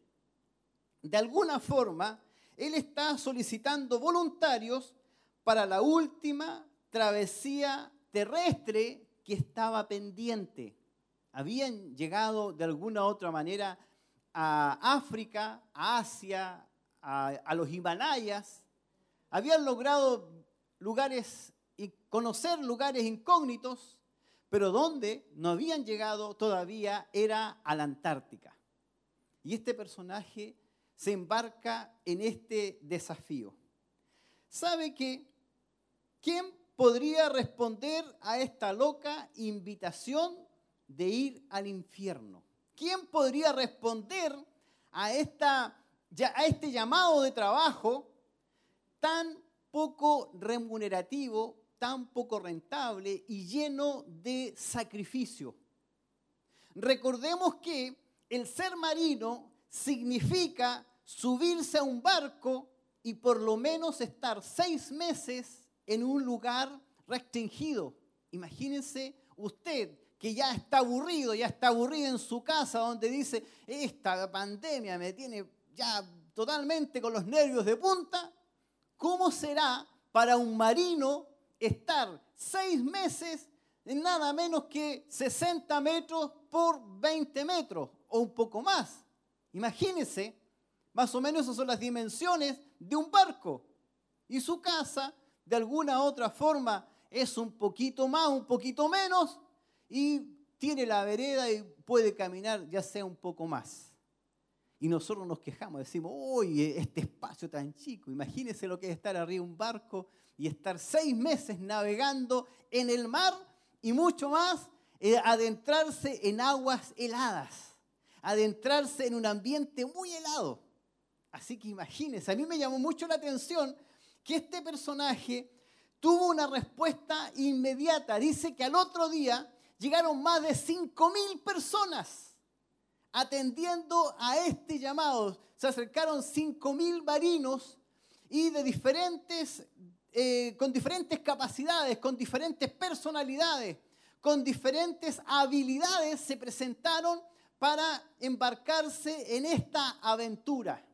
de alguna forma, él está solicitando voluntarios para la última travesía terrestre que estaba pendiente. Habían llegado de alguna otra manera a África, a Asia, a, los Himalayas. Habían logrado lugares conocer lugares incógnitos, pero donde no habían llegado todavía era a la Antártica. Y este personaje se embarca en este desafío. ¿Sabe que quién podría responder a esta loca invitación de ir al infierno? ¿Quién podría responder a, esta, a este llamado de trabajo tan poco remunerativo, tan poco rentable y lleno de sacrificio? Recordemos que el ser marino significa subirse a un barco y por lo menos estar seis meses en un lugar restringido. Imagínense usted que ya está aburrido, ya está aburrido en su casa donde dice, esta pandemia me tiene ya totalmente con los nervios de punta. ¿Cómo será para un marino estar seis meses en nada menos que 60 metros por 20 metros o un poco más? Imagínense, más o menos esas son las dimensiones de un barco. Y su casa, de alguna otra forma, es un poquito más, un poquito menos, y tiene la vereda y puede caminar ya sea un poco más. Y nosotros nos quejamos, decimos, uy, este espacio tan chico, imagínese lo que es estar arriba de un barco y estar seis meses navegando en el mar y mucho más, eh, adentrarse en aguas heladas, adentrarse en un ambiente muy helado. Así que imagínense, a mí me llamó mucho la atención que este personaje tuvo una respuesta inmediata. Dice que al otro día llegaron más de 5.000 personas atendiendo a este llamado. Se acercaron 5.000 marinos y de diferentes, eh, con diferentes capacidades, con diferentes personalidades, con diferentes habilidades, se presentaron para embarcarse en esta aventura.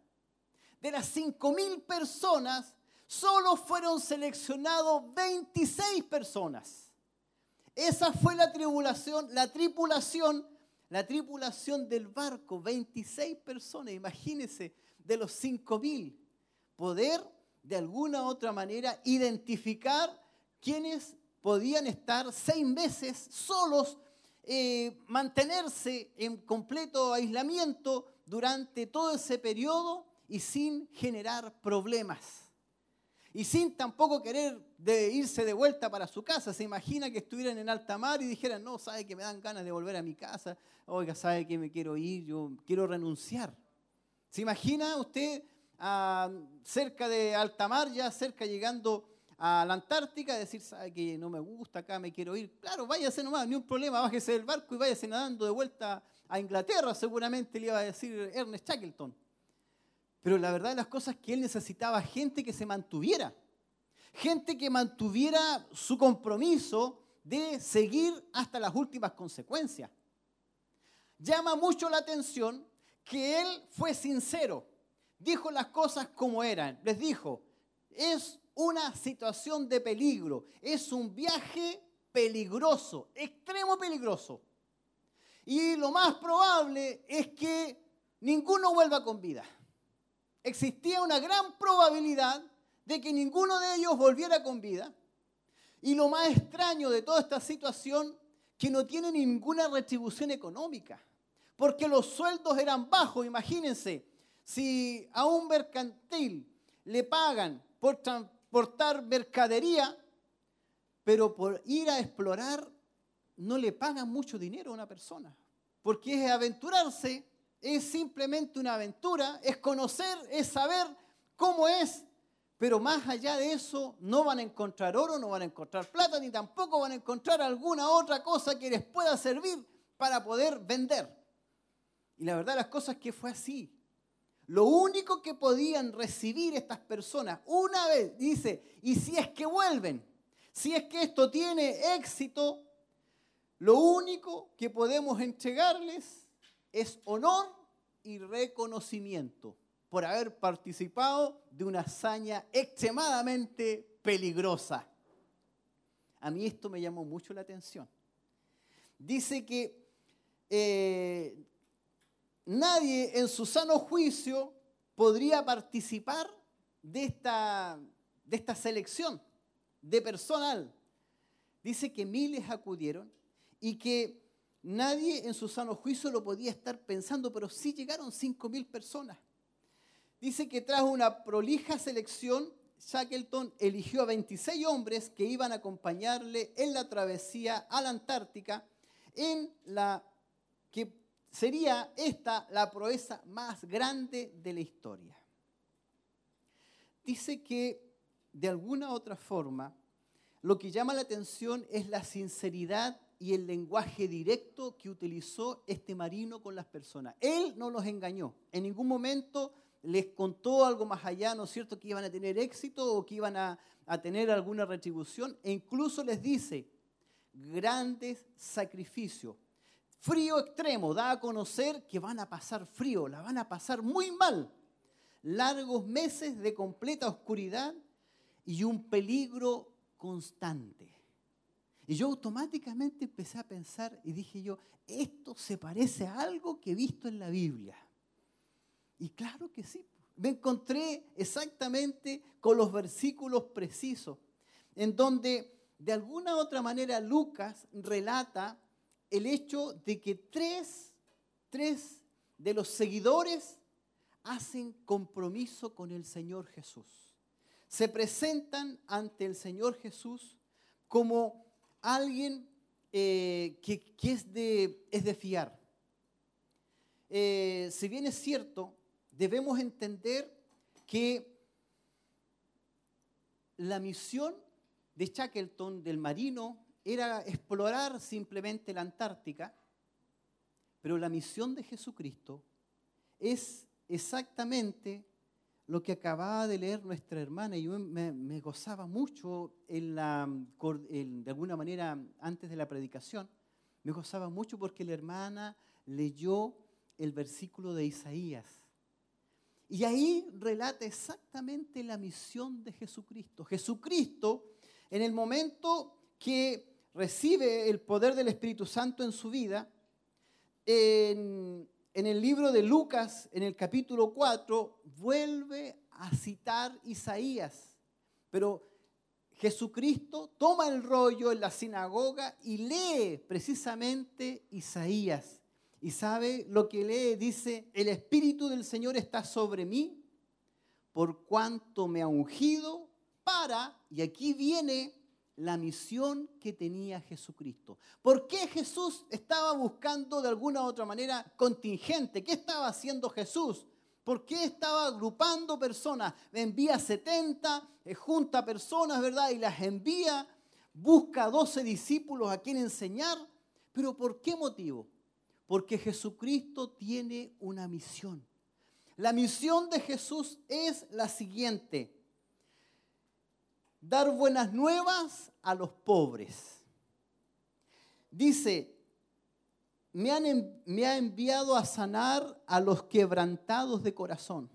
De las 5.000 personas, solo fueron seleccionados 26 personas esa fue la tribulación, la tripulación, la tripulación del barco, 26 personas, imagínense, de los 5000. Poder de alguna u otra manera identificar quienes podían estar seis meses solos, eh, mantenerse en completo aislamiento durante todo ese periodo y sin generar problemas y sin tampoco querer de irse de vuelta para su casa. Se imagina que estuvieran en alta mar y dijeran, no, sabe que me dan ganas de volver a mi casa, oiga, sabe que me quiero ir, yo quiero renunciar. ¿Se imagina usted ah, cerca de alta mar, ya cerca llegando a la Antártica, decir, sabe que no me gusta acá, me quiero ir? Claro, váyase nomás, ni un problema, bájese del barco y váyase nadando de vuelta a Inglaterra, seguramente le iba a decir Ernest Shackleton. Pero la verdad de las cosas es que él necesitaba gente que se mantuviera. Gente que mantuviera su compromiso de seguir hasta las últimas consecuencias. Llama mucho la atención que él fue sincero. Dijo las cosas como eran. Les dijo, es una situación de peligro. Es un viaje peligroso, extremo peligroso. Y lo más probable es que ninguno vuelva con vida existía una gran probabilidad de que ninguno de ellos volviera con vida. Y lo más extraño de toda esta situación, que no tiene ninguna retribución económica, porque los sueldos eran bajos, imagínense, si a un mercantil le pagan por transportar mercadería, pero por ir a explorar no le pagan mucho dinero a una persona, porque es aventurarse es simplemente una aventura, es conocer, es saber cómo es, pero más allá de eso no van a encontrar oro, no van a encontrar plata, ni tampoco van a encontrar alguna otra cosa que les pueda servir para poder vender. Y la verdad las cosas es que fue así. Lo único que podían recibir estas personas una vez, dice, y si es que vuelven, si es que esto tiene éxito, lo único que podemos entregarles es honor y reconocimiento por haber participado de una hazaña extremadamente peligrosa. A mí esto me llamó mucho la atención. Dice que eh, nadie en su sano juicio podría participar de esta, de esta selección de personal dice que miles acudieron y que nadie en su sano juicio lo podía estar pensando, pero sí llegaron cinco mil personas. Dice que tras una prolija selección, Shackleton eligió a 26 hombres que iban a acompañarle en la travesía a la Antártica, en la que sería esta la proeza más grande de la historia. Dice que de alguna otra forma, lo que llama la atención es la sinceridad y el lenguaje directo que utilizó este marino con las personas. Él no los engañó. En ningún momento les contó algo más allá, ¿no es cierto?, que iban a tener éxito o que iban a, tener alguna retribución. E incluso les dice, grandes sacrificios. Frío extremo, da a conocer que van a pasar frío, la van a pasar muy mal. Largos meses de completa oscuridad y un peligro constante. Y yo automáticamente empecé a pensar y dije yo, esto se parece a algo que he visto en la Biblia. Y claro que sí. Me encontré exactamente con los versículos precisos, en donde de alguna u otra manera Lucas relata el hecho de que tres, tres de los seguidores hacen compromiso con el Señor Jesús. Se presentan ante el Señor Jesús como alguien eh, que, es, de, es, de, fiar. Eh, si bien es cierto, debemos entender que la misión de Shackleton, del marino, era explorar simplemente la Antártica, pero la misión de Jesucristo es exactamente lo que acababa de leer nuestra hermana. Y yo me, gozaba mucho en la, de alguna manera antes de la predicación, me gozaba mucho porque la hermana leyó el versículo de Isaías y ahí relata exactamente la misión de Jesucristo. Jesucristo, en el momento que recibe el poder del Espíritu Santo en su vida, en, el libro de Lucas, en el capítulo 4, vuelve a citar Isaías. Pero Jesucristo toma el rollo en la sinagoga y lee precisamente Isaías. Y sabe lo que lee, dice, el Espíritu del Señor está sobre mí por cuanto me ha ungido para, y aquí viene la misión que tenía Jesucristo. ¿Por qué Jesús estaba buscando de alguna u otra manera contingente? ¿Qué estaba haciendo Jesús? ¿Por qué estaba agrupando personas? Envía 70, eh, junta personas, ¿verdad? Y las envía, busca 12 discípulos a quien enseñar. ¿Pero por qué motivo? Porque Jesucristo tiene una misión. La misión de Jesús es la siguiente. Dar buenas nuevas a los pobres. Dice, me, han, me ha enviado a sanar a los quebrantados de corazón,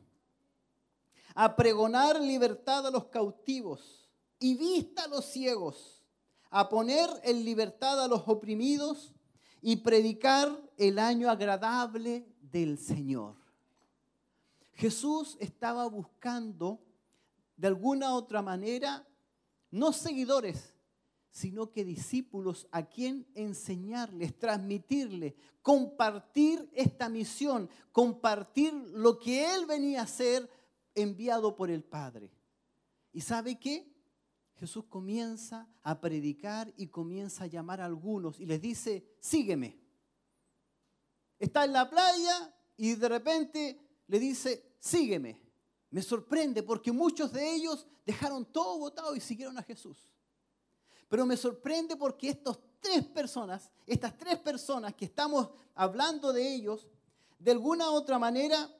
a pregonar libertad a los cautivos y vista a los ciegos, a poner en libertad a los oprimidos y predicar el año agradable del Señor. Jesús estaba buscando de alguna otra manera no seguidores, sino que discípulos a quien enseñarles, transmitirles, compartir esta misión, compartir lo que Él venía a ser enviado por el Padre. ¿Y sabe qué? Jesús comienza a predicar y comienza a llamar a algunos y les dice, sígueme. Está en la playa y de repente le dice, sígueme. Me sorprende porque muchos de ellos dejaron todo votado y siguieron a Jesús. Pero me sorprende porque estas tres personas, estas tres personas que estamos hablando de ellos, de alguna u otra manera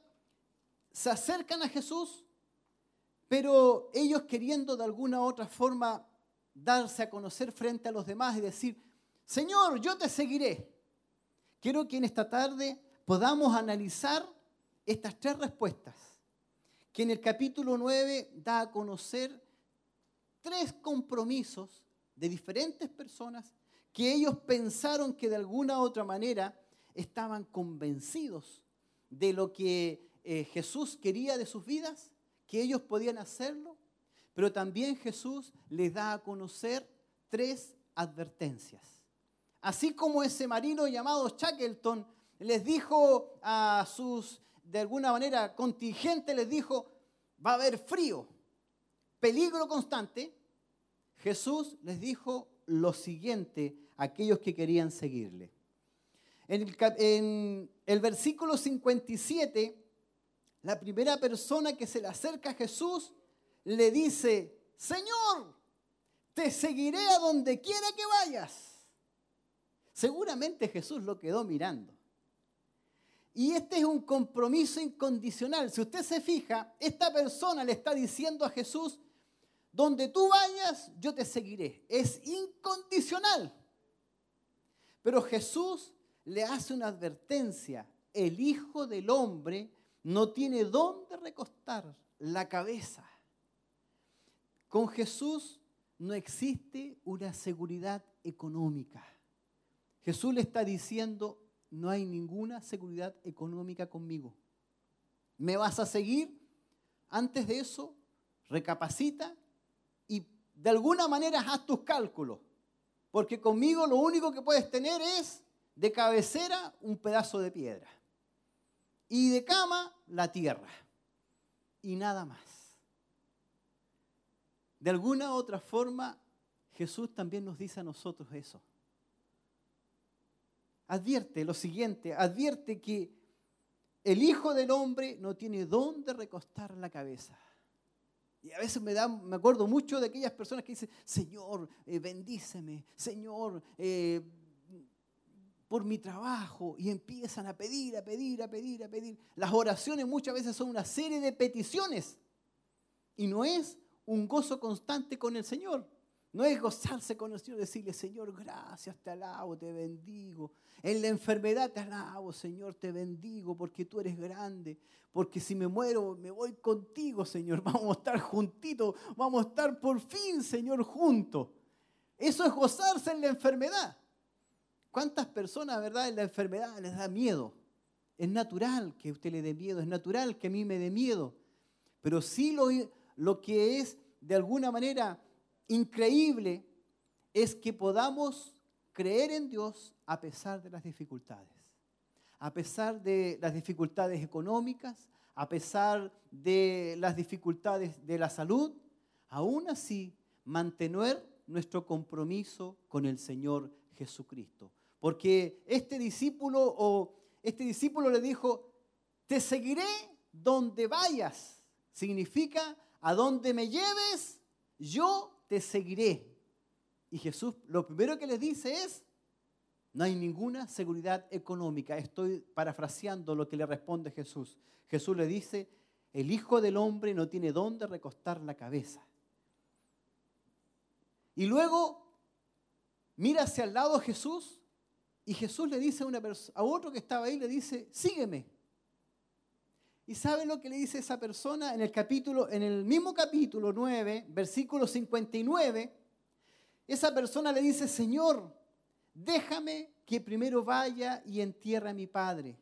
se acercan a Jesús pero ellos queriendo de alguna u otra forma darse a conocer frente a los demás y decir, Señor, yo te seguiré. Quiero que en esta tarde podamos analizar estas tres respuestas, que en el capítulo 9 da a conocer tres compromisos de diferentes personas que ellos pensaron que de alguna u otra manera estaban convencidos de lo que eh, Jesús quería de sus vidas que ellos podían hacerlo, pero también Jesús les da a conocer tres advertencias. Así como ese marino llamado Shackleton les dijo a sus, de alguna manera, contingentes, les dijo, va a haber frío, peligro constante, Jesús les dijo lo siguiente a aquellos que querían seguirle. En el, versículo 57, la primera persona que se le acerca a Jesús le dice, Señor, te seguiré a donde quiera que vayas. Seguramente Jesús lo quedó mirando. Y este es un compromiso incondicional. Si usted se fija, esta persona le está diciendo a Jesús, donde tú vayas, yo te seguiré. Es incondicional. Pero Jesús le hace una advertencia. El Hijo del Hombre no tiene dónde recostar la cabeza. Con Jesús no existe una seguridad económica. Jesús le está diciendo, no hay ninguna seguridad económica conmigo. ¿Me vas a seguir? Antes de eso, recapacita y de alguna manera haz tus cálculos. Porque conmigo lo único que puedes tener es de cabecera un pedazo de piedra. Y de cama la tierra. Y nada más. De alguna otra forma, Jesús también nos dice a nosotros eso advierte lo siguiente, advierte que el Hijo del Hombre no tiene dónde recostar la cabeza. Y a veces me, da, me acuerdo mucho de aquellas personas que dicen, Señor, eh, bendíceme, Señor, eh, por mi trabajo. Y empiezan a pedir, a pedir, a pedir, a pedir. Las oraciones muchas veces son una serie de peticiones. Y no es un gozo constante con el Señor. No es gozarse con el Señor, decirle, Señor, gracias, te alabo, te bendigo. En la enfermedad te alabo, Señor, te bendigo porque tú eres grande. Porque si me muero, me voy contigo, Señor. Vamos a estar juntitos, vamos a estar por fin, Señor, juntos. Eso es gozarse en la enfermedad. ¿Cuántas personas, verdad, en la enfermedad les da miedo? Es natural que a usted le dé miedo, es natural que a mí me dé miedo. Pero sí lo, lo que es, de alguna manera, increíble es que podamos creer en Dios a pesar de las dificultades, a pesar de las dificultades económicas, a pesar de las dificultades de la salud, aún así mantener nuestro compromiso con el Señor Jesucristo. Porque este discípulo o este discípulo le dijo, "Te seguiré donde vayas." Significa, "A donde me lleves, yo te seguiré. Y Jesús lo primero que les dice es, no hay ninguna seguridad económica. Estoy parafraseando lo que le responde Jesús. Jesús le dice, el Hijo del Hombre no tiene dónde recostar la cabeza. Y luego mira hacia el lado Jesús y Jesús le dice a, una a otro que estaba ahí, le dice, sígueme. ¿Y sabe lo que le dice esa persona en el capítulo, en el mismo capítulo 9, versículo 59? Esa persona le dice, Señor, déjame que primero vaya y entierre a mi padre.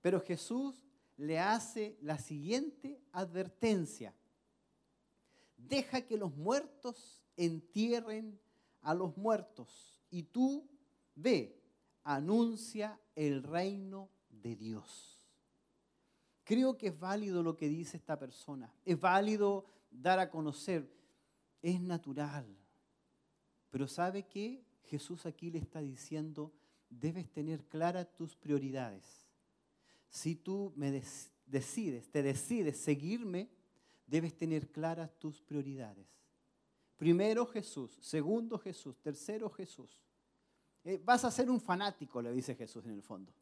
Pero Jesús le hace la siguiente advertencia. Deja que los muertos entierren a los muertos y tú ve, anuncia el reino de Dios. Creo que es válido lo que dice esta persona. Es válido dar a conocer. Es natural. Pero ¿sabe qué? Jesús aquí le está diciendo, debes tener claras tus prioridades. Si tú me decides, te decides seguirme, debes tener claras tus prioridades. Primero Jesús, segundo Jesús, tercero Jesús. Eh, vas a ser un fanático, le dice Jesús en el fondo.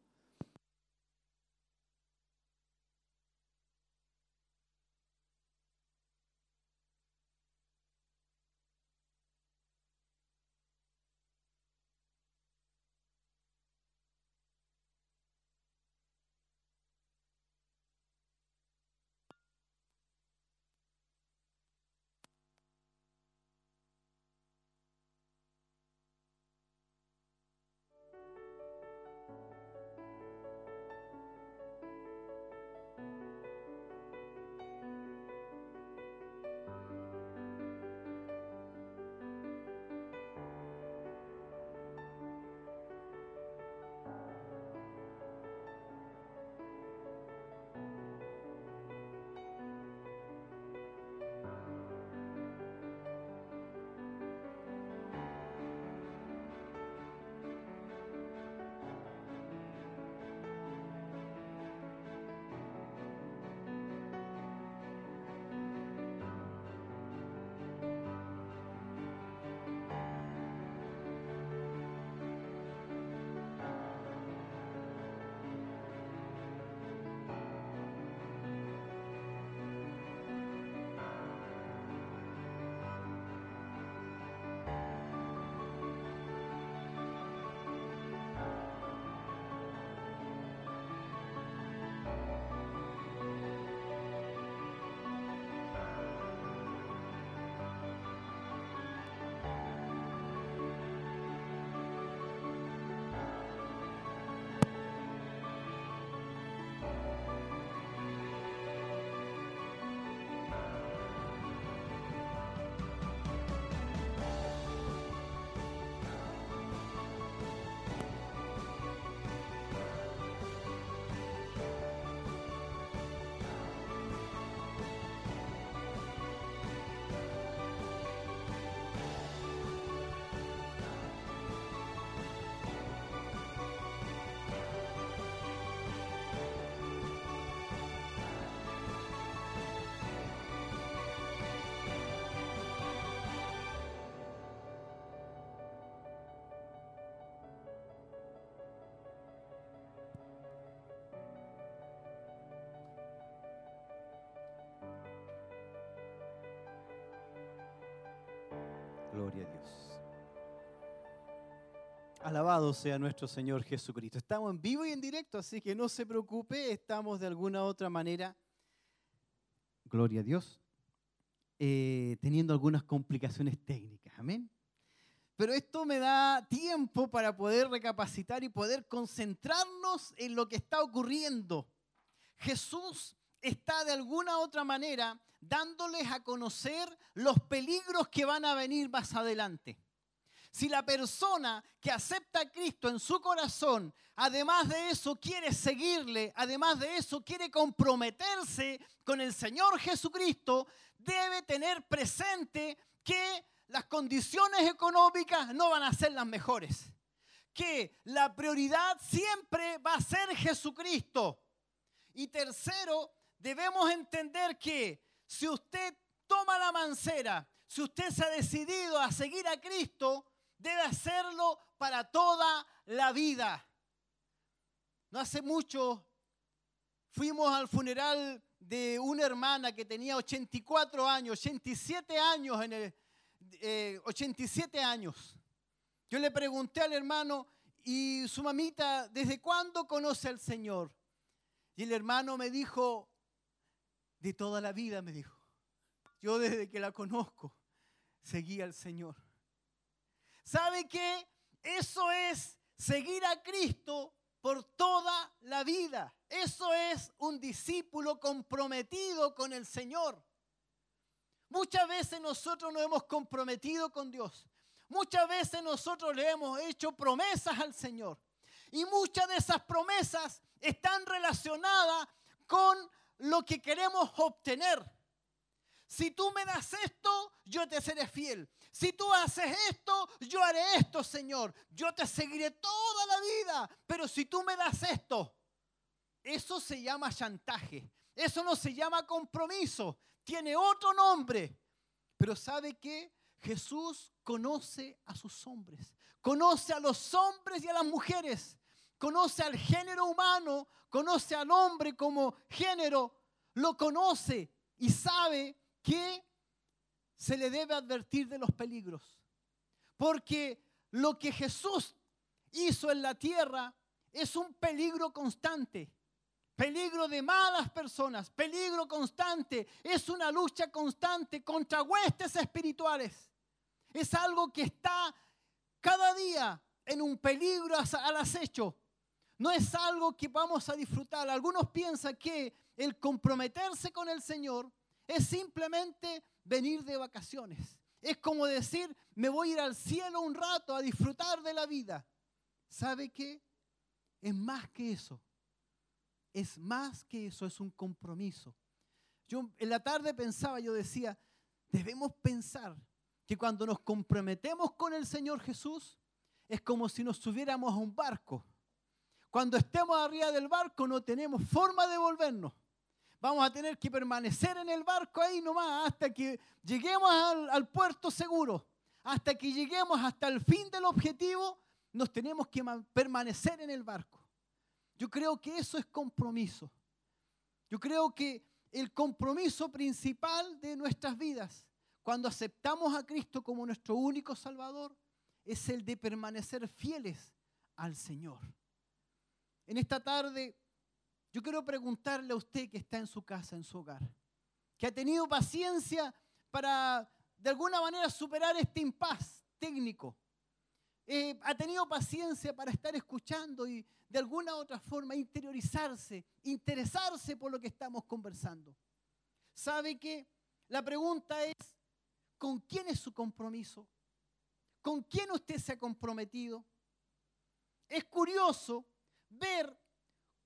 Gloria a Dios. Alabado sea nuestro Señor Jesucristo. Estamos en vivo y en directo, así que no se preocupe, estamos de alguna otra manera, gloria a Dios, eh, teniendo algunas complicaciones técnicas. Amén. Pero esto me da tiempo para poder recapacitar y poder concentrarnos en lo que está ocurriendo. Jesús está de alguna otra manera dándoles a conocer los peligros que van a venir más adelante. Si la persona que acepta a Cristo en su corazón, además de eso quiere seguirle, además de eso quiere comprometerse con el Señor Jesucristo, debe tener presente que las condiciones económicas no van a ser las mejores. Que la prioridad siempre va a ser Jesucristo. Y tercero, debemos entender que si usted toma la mancera, si usted se ha decidido a seguir a Cristo, debe hacerlo para toda la vida. No hace mucho fuimos al funeral de una hermana que tenía 84 años, 87 años en el, 87 eh, años. Yo le pregunté al hermano, ¿y su mamita desde cuándo conoce al Señor? Y el hermano me dijo, de toda la vida, me dijo. Yo desde que la conozco, seguí al Señor. ¿Sabe qué? Eso es seguir a Cristo por toda la vida. Eso es un discípulo comprometido con el Señor. Muchas veces nosotros nos hemos comprometido con Dios. Muchas veces nosotros le hemos hecho promesas al Señor. Y muchas de esas promesas están relacionadas con lo que queremos obtener. Si tú me das esto, yo te seré fiel. Si tú haces esto, yo haré esto, Señor. Yo te seguiré toda la vida. Pero si tú me das esto, eso se llama chantaje. Eso no se llama compromiso tiene otro nombre. Pero ¿sabe qué? Jesús conoce a sus hombres, conoce a los hombres y a las mujeres, conoce al género humano, conoce al hombre como género, lo conoce y sabe que se le debe advertir de los peligros. Porque lo que Jesús hizo en la tierra es un peligro constante peligro de malas personas, peligro constante. Es una lucha constante contra huestes espirituales. Es algo que está cada día en un peligro al acecho. No es algo que vamos a disfrutar. Algunos piensan que el comprometerse con el Señor es simplemente venir de vacaciones. Es como decir, me voy a ir al cielo un rato a disfrutar de la vida. ¿Sabe qué? Es más que eso es más que eso, es un compromiso. Yo en la tarde pensaba, yo decía, debemos pensar que cuando nos comprometemos con el Señor Jesús, es como si nos subiéramos a un barco. Cuando estemos arriba del barco no tenemos forma de volvernos. Vamos a tener que permanecer en el barco ahí nomás hasta que lleguemos al, puerto seguro. Hasta que lleguemos hasta el fin del objetivo, nos tenemos que permanecer en el barco. Yo creo que eso es compromiso. Yo creo que el compromiso principal de nuestras vidas, cuando aceptamos a Cristo como nuestro único Salvador, es el de permanecer fieles al Señor. En esta tarde, yo quiero preguntarle a usted que está en su casa, en su hogar, que ha tenido paciencia para de alguna manera superar este impas técnico, eh, ha tenido paciencia para estar escuchando y de alguna otra forma interiorizarse, interesarse por lo que estamos conversando. ¿Sabe que la pregunta es, ¿con quién es su compromiso? ¿Con quién usted se ha comprometido? Es curioso ver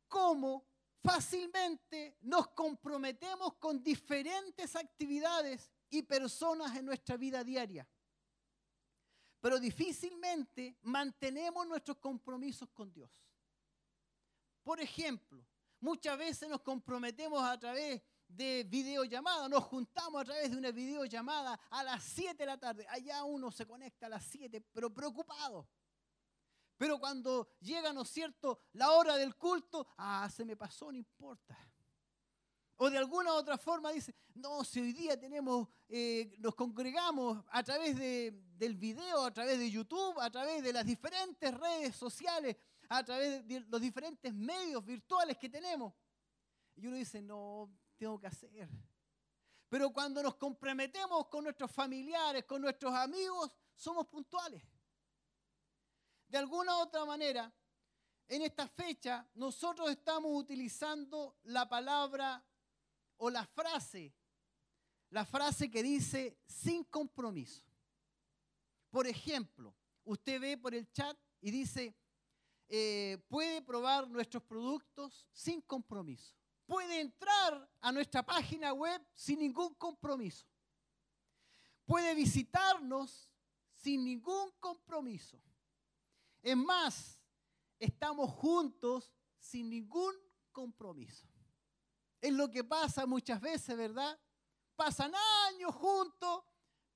cómo fácilmente nos comprometemos con diferentes actividades y personas en nuestra vida diaria pero difícilmente mantenemos nuestros compromisos con Dios. Por ejemplo, muchas veces nos comprometemos a través de videollamada, nos juntamos a través de una videollamada a las 7 de la tarde. Allá uno se conecta a las 7, pero preocupado. Pero cuando llega, ¿no es cierto?, la hora del culto, ah, se me pasó, no importa. O de alguna otra forma dice, no, si hoy día tenemos, eh, nos congregamos a través del video, a través de YouTube, a través de las diferentes redes sociales, a través de los diferentes medios virtuales que tenemos. Y uno dice, no, tengo que hacer. Pero cuando nos comprometemos con nuestros familiares, con nuestros amigos, somos puntuales. De alguna u otra manera, en esta fecha nosotros estamos utilizando la palabra o la frase, la frase que dice sin compromiso. Por ejemplo, usted ve por el chat y dice, eh, puede probar nuestros productos sin compromiso. Puede entrar a nuestra página web sin ningún compromiso. Puede visitarnos sin ningún compromiso. Es más, estamos juntos sin ningún compromiso. Es lo que pasa muchas veces, ¿verdad? Pasan años juntos,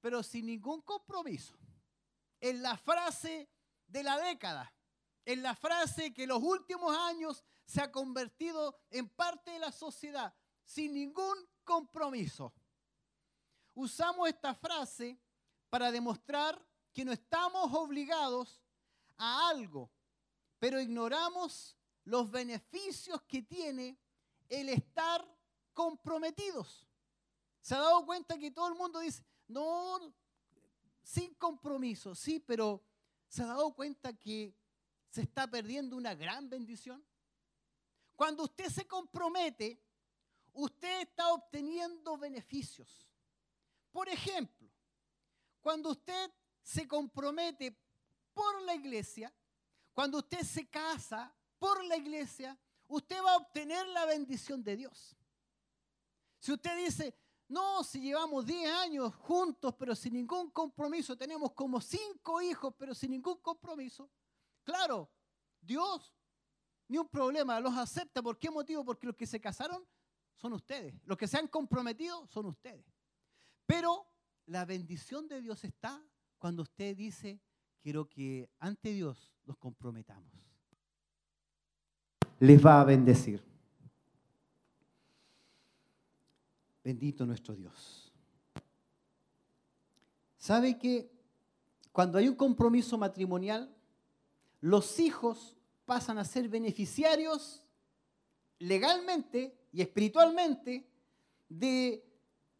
pero sin ningún compromiso. Es la frase de la década. Es la frase que en los últimos años se ha convertido en parte de la sociedad, sin ningún compromiso. Usamos esta frase para demostrar que no estamos obligados a algo, pero ignoramos los beneficios que tiene el estar comprometidos. ¿Se ha dado cuenta que todo el mundo dice, no, sin compromiso, sí, pero ¿se ha dado cuenta que se está perdiendo una gran bendición? Cuando usted se compromete, usted está obteniendo beneficios. Por ejemplo, cuando usted se compromete por la iglesia, cuando usted se casa por la iglesia, usted va a obtener la bendición de Dios. Si usted dice, no, si llevamos 10 años juntos, pero sin ningún compromiso, tenemos como 5 hijos, pero sin ningún compromiso, claro, Dios ni un problema, los acepta. ¿Por qué motivo? Porque los que se casaron son ustedes, los que se han comprometido son ustedes. Pero la bendición de Dios está cuando usted dice, quiero que ante Dios nos comprometamos les va a bendecir. Bendito nuestro Dios. ¿Sabe que cuando hay un compromiso matrimonial, los hijos pasan a ser beneficiarios legalmente y espiritualmente de,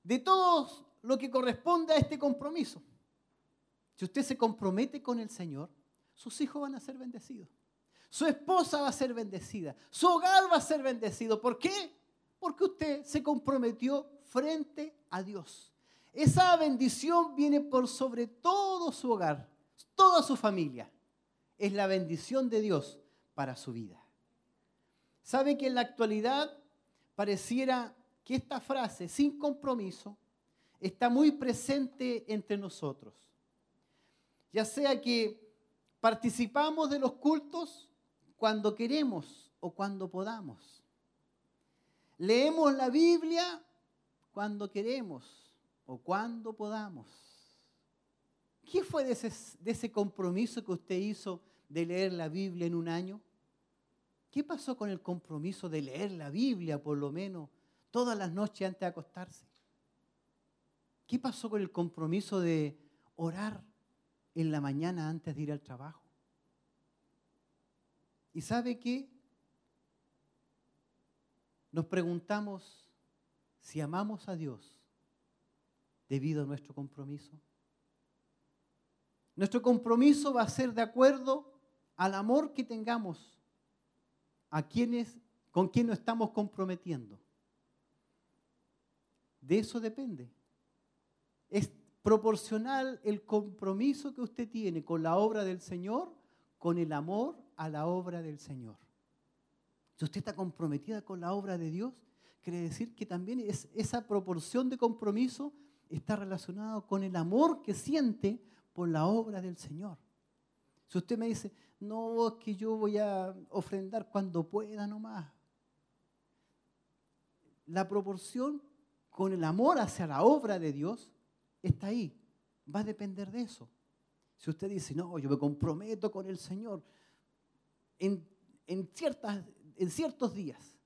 de todo lo que corresponde a este compromiso? Si usted se compromete con el Señor, sus hijos van a ser bendecidos. Su esposa va a ser bendecida. Su hogar va a ser bendecido. ¿Por qué? Porque usted se comprometió frente a Dios. Esa bendición viene por sobre todo su hogar, toda su familia. Es la bendición de Dios para su vida. ¿Sabe que en la actualidad pareciera que esta frase, sin compromiso, está muy presente entre nosotros? Ya sea que participamos de los cultos cuando queremos o cuando podamos. Leemos la Biblia cuando queremos o cuando podamos. ¿Qué fue de ese, de ese, compromiso que usted hizo de leer la Biblia en un año? ¿Qué pasó con el compromiso de leer la Biblia por lo menos todas las noches antes de acostarse? ¿Qué pasó con el compromiso de orar en la mañana antes de ir al trabajo? ¿Y sabe qué? Nos preguntamos si amamos a Dios debido a nuestro compromiso. Nuestro compromiso va a ser de acuerdo al amor que tengamos a quienes con quien nos estamos comprometiendo. De eso depende. Es proporcional el compromiso que usted tiene con la obra del Señor, con el amor a la obra del Señor. Si usted está comprometida con la obra de Dios, quiere decir que también es, esa proporción de compromiso está relacionado con el amor que siente por la obra del Señor. Si usted me dice, no, es que yo voy a ofrendar cuando pueda nomás. La proporción con el amor hacia la obra de Dios está ahí. Va a depender de eso. Si usted dice, no, yo me comprometo con el Señor, en, ciertas, en ciertos días.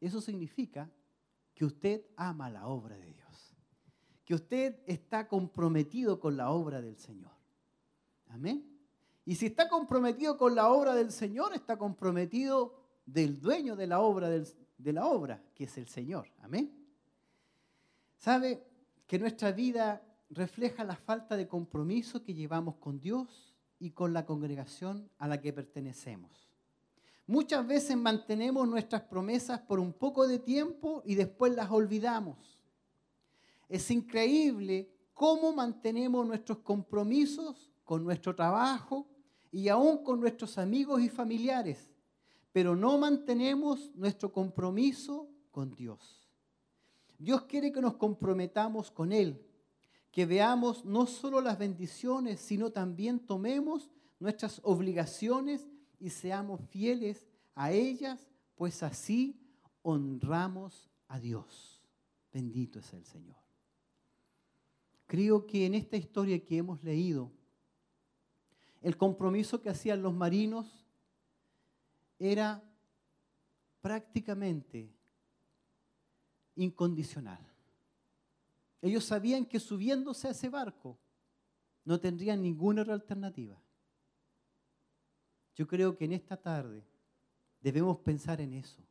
Eso significa que usted ama la obra de Dios, que usted está comprometido con la obra del Señor. Amén. Y si está comprometido con la obra del Señor, está comprometido del dueño de la obra, de la obra, que es el Señor. Amén. ¿Sabe que nuestra vida refleja la falta de compromiso que llevamos con Dios y con la congregación a la que pertenecemos? Muchas veces mantenemos nuestras promesas por un poco de tiempo y después las olvidamos. Es increíble cómo mantenemos nuestros compromisos con nuestro trabajo y aún con nuestros amigos y familiares, pero no mantenemos nuestro compromiso con Dios. Dios quiere que nos comprometamos con Él, que veamos no solo las bendiciones, sino también tomemos nuestras obligaciones y seamos fieles a ellas, pues así honramos a Dios. Bendito es el Señor. Creo que en esta historia que hemos leído, el compromiso que hacían los marinos era prácticamente incondicional. Ellos sabían que subiéndose a ese barco no tendrían ninguna otra alternativa. Yo creo que en esta tarde debemos pensar en eso.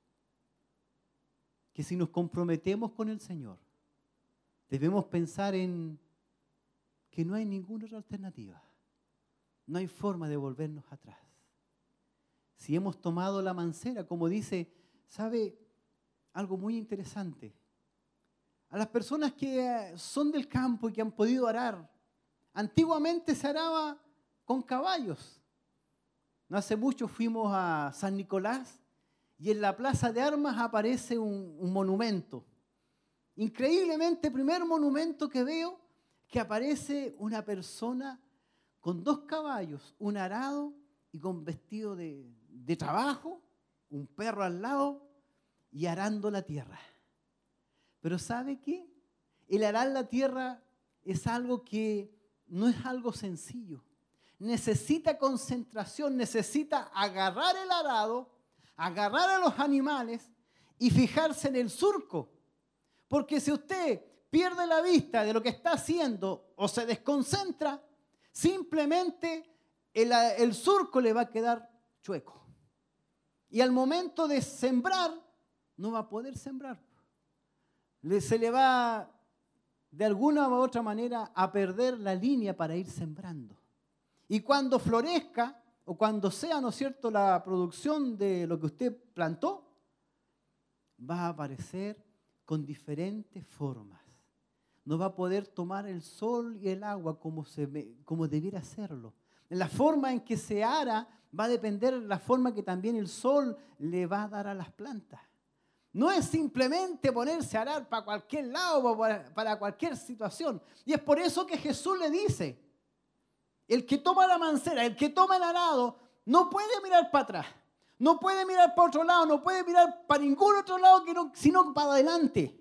Que si nos comprometemos con el Señor, debemos pensar en que no hay ninguna otra alternativa. No hay forma de volvernos atrás. Si hemos tomado la mancera, como dice, ¿sabe algo muy interesante? A las personas que son del campo y que han podido arar, antiguamente se araba con caballos. No hace mucho fuimos a San Nicolás y en la plaza de armas aparece un, un monumento. Increíblemente, primer monumento que veo, que aparece una persona con dos caballos, un arado y con vestido de, trabajo, un perro al lado y arando la tierra. Pero ¿sabe qué? El arar la tierra es algo que no es algo sencillo. Necesita concentración, necesita agarrar el arado, agarrar a los animales y fijarse en el surco. Porque si usted pierde la vista de lo que está haciendo o se desconcentra, simplemente el, surco le va a quedar chueco. Y al momento de sembrar, no va a poder sembrar. se le va de alguna u otra manera a perder la línea para ir sembrando. Y cuando florezca o cuando sea, ¿no es cierto?, la producción de lo que usted plantó, va a aparecer con diferentes formas no va a poder tomar el sol y el agua como, se, como debiera hacerlo. La forma en que se ara va a depender de la forma que también el sol le va a dar a las plantas. No es simplemente ponerse a arar para cualquier lado para cualquier situación. Y es por eso que Jesús le dice, el que toma la mancera, el que toma el arado, no puede mirar para atrás, no puede mirar para otro lado, no puede mirar para ningún otro lado sino para adelante.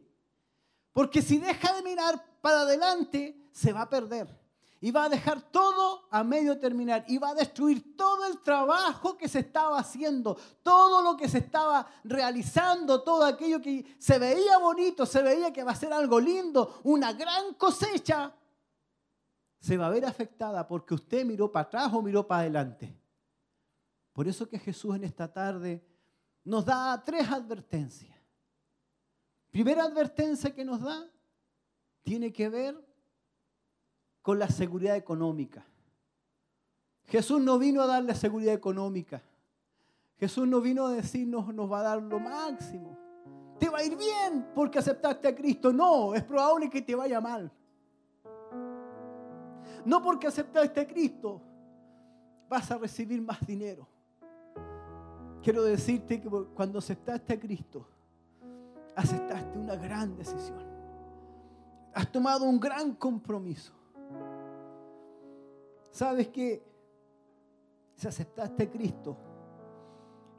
Porque si deja de mirar para adelante, se va a perder. Y va a dejar todo a medio terminar. Y va a destruir todo el trabajo que se estaba haciendo. Todo lo que se estaba realizando. Todo aquello que se veía bonito. Se veía que va a ser algo lindo. Una gran cosecha. Se va a ver afectada porque usted miró para atrás o miró para adelante. Por eso que Jesús en esta tarde nos da tres advertencias. Primera advertencia que nos da tiene que ver con la seguridad económica. Jesús no vino a darle seguridad económica. Jesús no vino a decirnos nos va a dar lo máximo. Te va a ir bien porque aceptaste a Cristo. No, es probable que te vaya mal. No porque aceptaste a Cristo vas a recibir más dinero. Quiero decirte que cuando aceptaste a Cristo, aceptaste una gran decisión. Has tomado un gran compromiso. ¿Sabes que Si aceptaste a Cristo,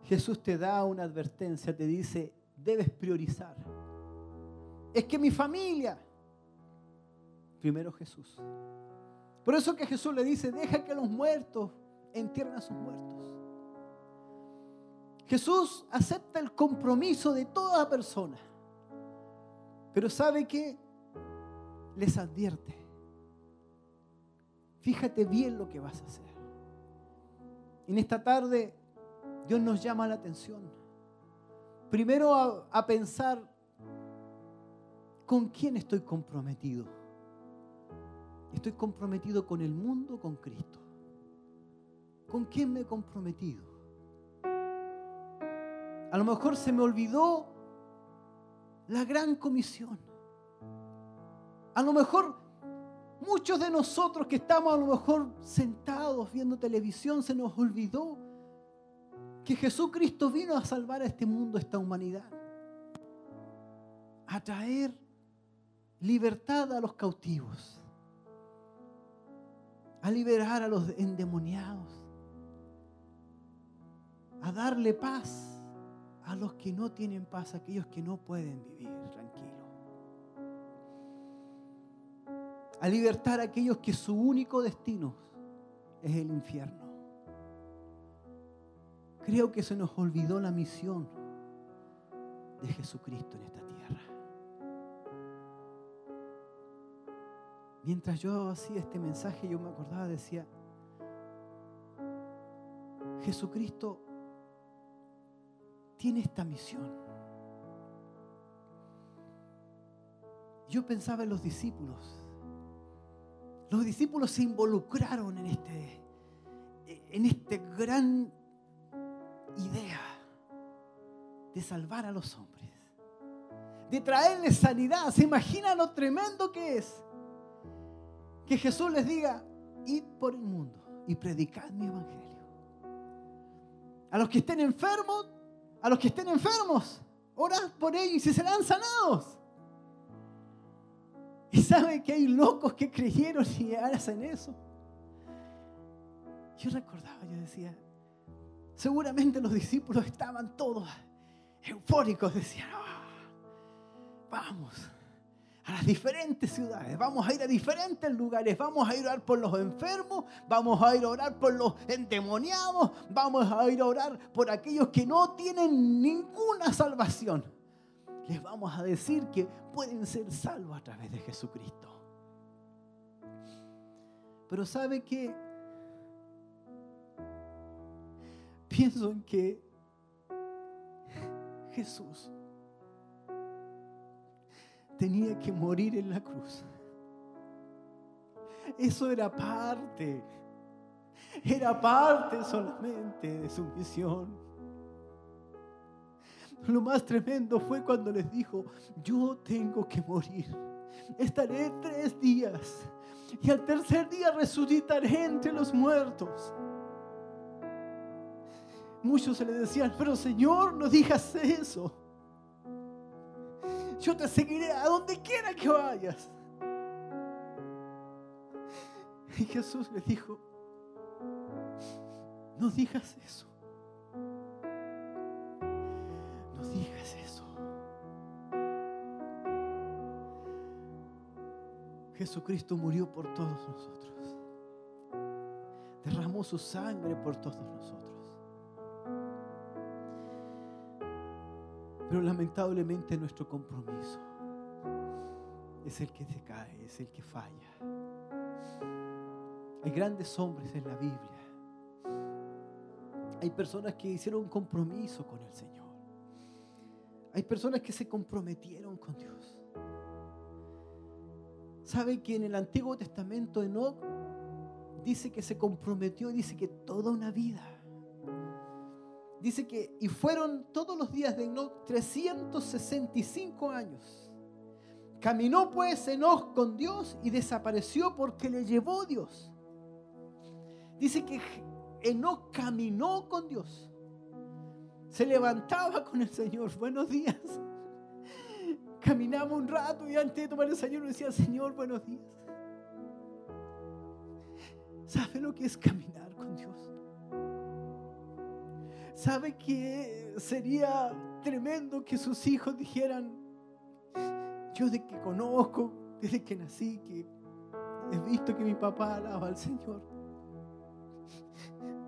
Jesús te da una advertencia, te dice, debes priorizar. Es que mi familia, primero Jesús. Por eso que Jesús le dice, deja que los muertos entierren a sus muertos. Jesús acepta el compromiso de toda persona. Pero ¿sabe qué? Les advierte. Fíjate bien lo que vas a hacer. En esta tarde Dios nos llama la atención. Primero a, a pensar con quién estoy comprometido. ¿Estoy comprometido con el mundo con Cristo? ¿Con quién me he comprometido? A lo mejor se me olvidó la gran comisión. A lo mejor muchos de nosotros que estamos a lo mejor sentados viendo televisión se nos olvidó que Jesucristo vino a salvar a este mundo, a esta humanidad. A traer libertad a los cautivos. A liberar a los endemoniados. A darle paz a los que no tienen paz, a aquellos que no pueden vivir tranquilo. A libertar a aquellos que su único destino es el infierno. Creo que se nos olvidó la misión de Jesucristo en esta tierra. Mientras yo hacía este mensaje, yo me acordaba, decía, Jesucristo tiene esta misión. Yo pensaba en los discípulos. Los discípulos se involucraron en este, en este gran idea de salvar a los hombres, de traerles sanidad. ¿Se imaginan lo tremendo que es? Que Jesús les diga, id por el mundo y predicad mi evangelio. A los que estén enfermos, a los que estén enfermos, orad por ellos y se serán sanados. Y saben que hay locos que creyeron y hacen eso. Yo recordaba, yo decía, seguramente los discípulos estaban todos eufóricos, decían, ah, vamos a las diferentes ciudades, vamos a ir a diferentes lugares, vamos a ir a orar por los enfermos, vamos a ir a orar por los endemoniados, vamos a ir a orar por aquellos que no tienen ninguna salvación. Les vamos a decir que pueden ser salvos a través de Jesucristo. Pero ¿sabe qué? Pienso en que Jesús tenía que morir en la cruz. Eso era parte, era parte solamente de su misión. Lo más tremendo fue cuando les dijo, yo tengo que morir. Estaré tres días y al tercer día resucitaré entre los muertos. Muchos se le decían, pero Señor, no digas eso yo te seguiré a donde quiera que vayas. Y Jesús le dijo, no digas eso. Jesucristo murió por todos nosotros. Derramó su sangre por todos nosotros. Pero lamentablemente nuestro compromiso es el que se cae, es el que falla. Hay grandes hombres en la Biblia. Hay personas que hicieron un compromiso con el Señor. Hay personas que se comprometieron con Dios. ¿Sabe que en el Antiguo Testamento Enoch dice que se comprometió, dice que toda una vida? dice que, y fueron todos los días de Enoch 365 años. Caminó pues Enoch con Dios y desapareció porque le llevó Dios. Dice que Enoch caminó con Dios. Se levantaba con el Señor. Buenos días. Caminaba un rato y antes de tomar el Señor decía, Señor, buenos días. ¿Sabe lo que es caminar con Dios? ¿Sabe que sería tremendo que sus hijos dijeran, yo de que conozco, desde que nací, que he visto que mi papá alaba al Señor?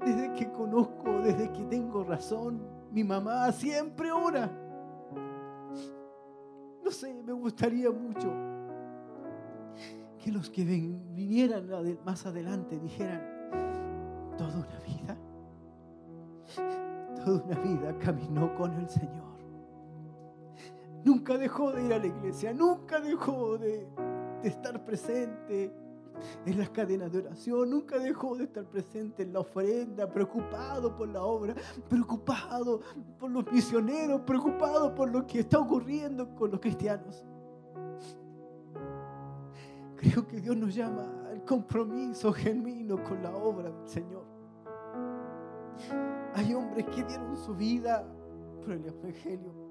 Desde que conozco, desde que tengo razón, mi mamá siempre ora. No sé, me gustaría mucho que los que vinieran más adelante dijeran, toda una vida, toda una vida caminó con el Señor. Nunca dejó de ir a la iglesia, nunca dejó de, estar presente en las cadenas de oración, nunca dejó de estar presente en la ofrenda, preocupado por la obra, preocupado por los misioneros, preocupado por lo que está ocurriendo con los cristianos. Creo que Dios nos llama al compromiso genuino con la obra del Señor. Hay hombres que dieron su vida por el Evangelio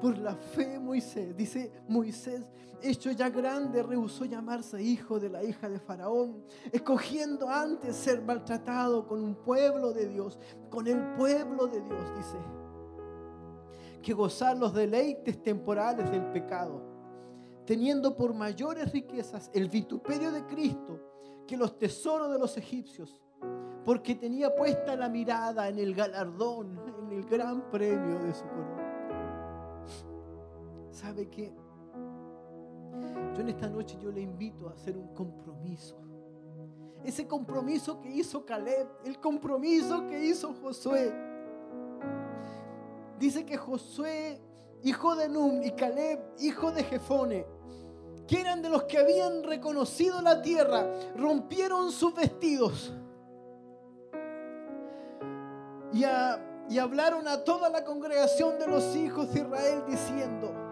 por la fe Moisés, dice Moisés, hecho ya grande, rehusó llamarse hijo de la hija de Faraón, escogiendo antes ser maltratado con un pueblo de Dios, con el pueblo de Dios, dice, que gozar los deleites temporales del pecado, teniendo por mayores riquezas el vituperio de Cristo que los tesoros de los egipcios, porque tenía puesta la mirada en el galardón, en el gran premio de su corona. ¿Sabe qué? Yo en esta noche yo le invito a hacer un compromiso. Ese compromiso que hizo Caleb, el compromiso que hizo Josué. Dice que Josué, hijo de Num, y Caleb, hijo de Jefone, que eran de los que habían reconocido la tierra, rompieron sus vestidos y, y hablaron a toda la congregación de los hijos de Israel diciendo,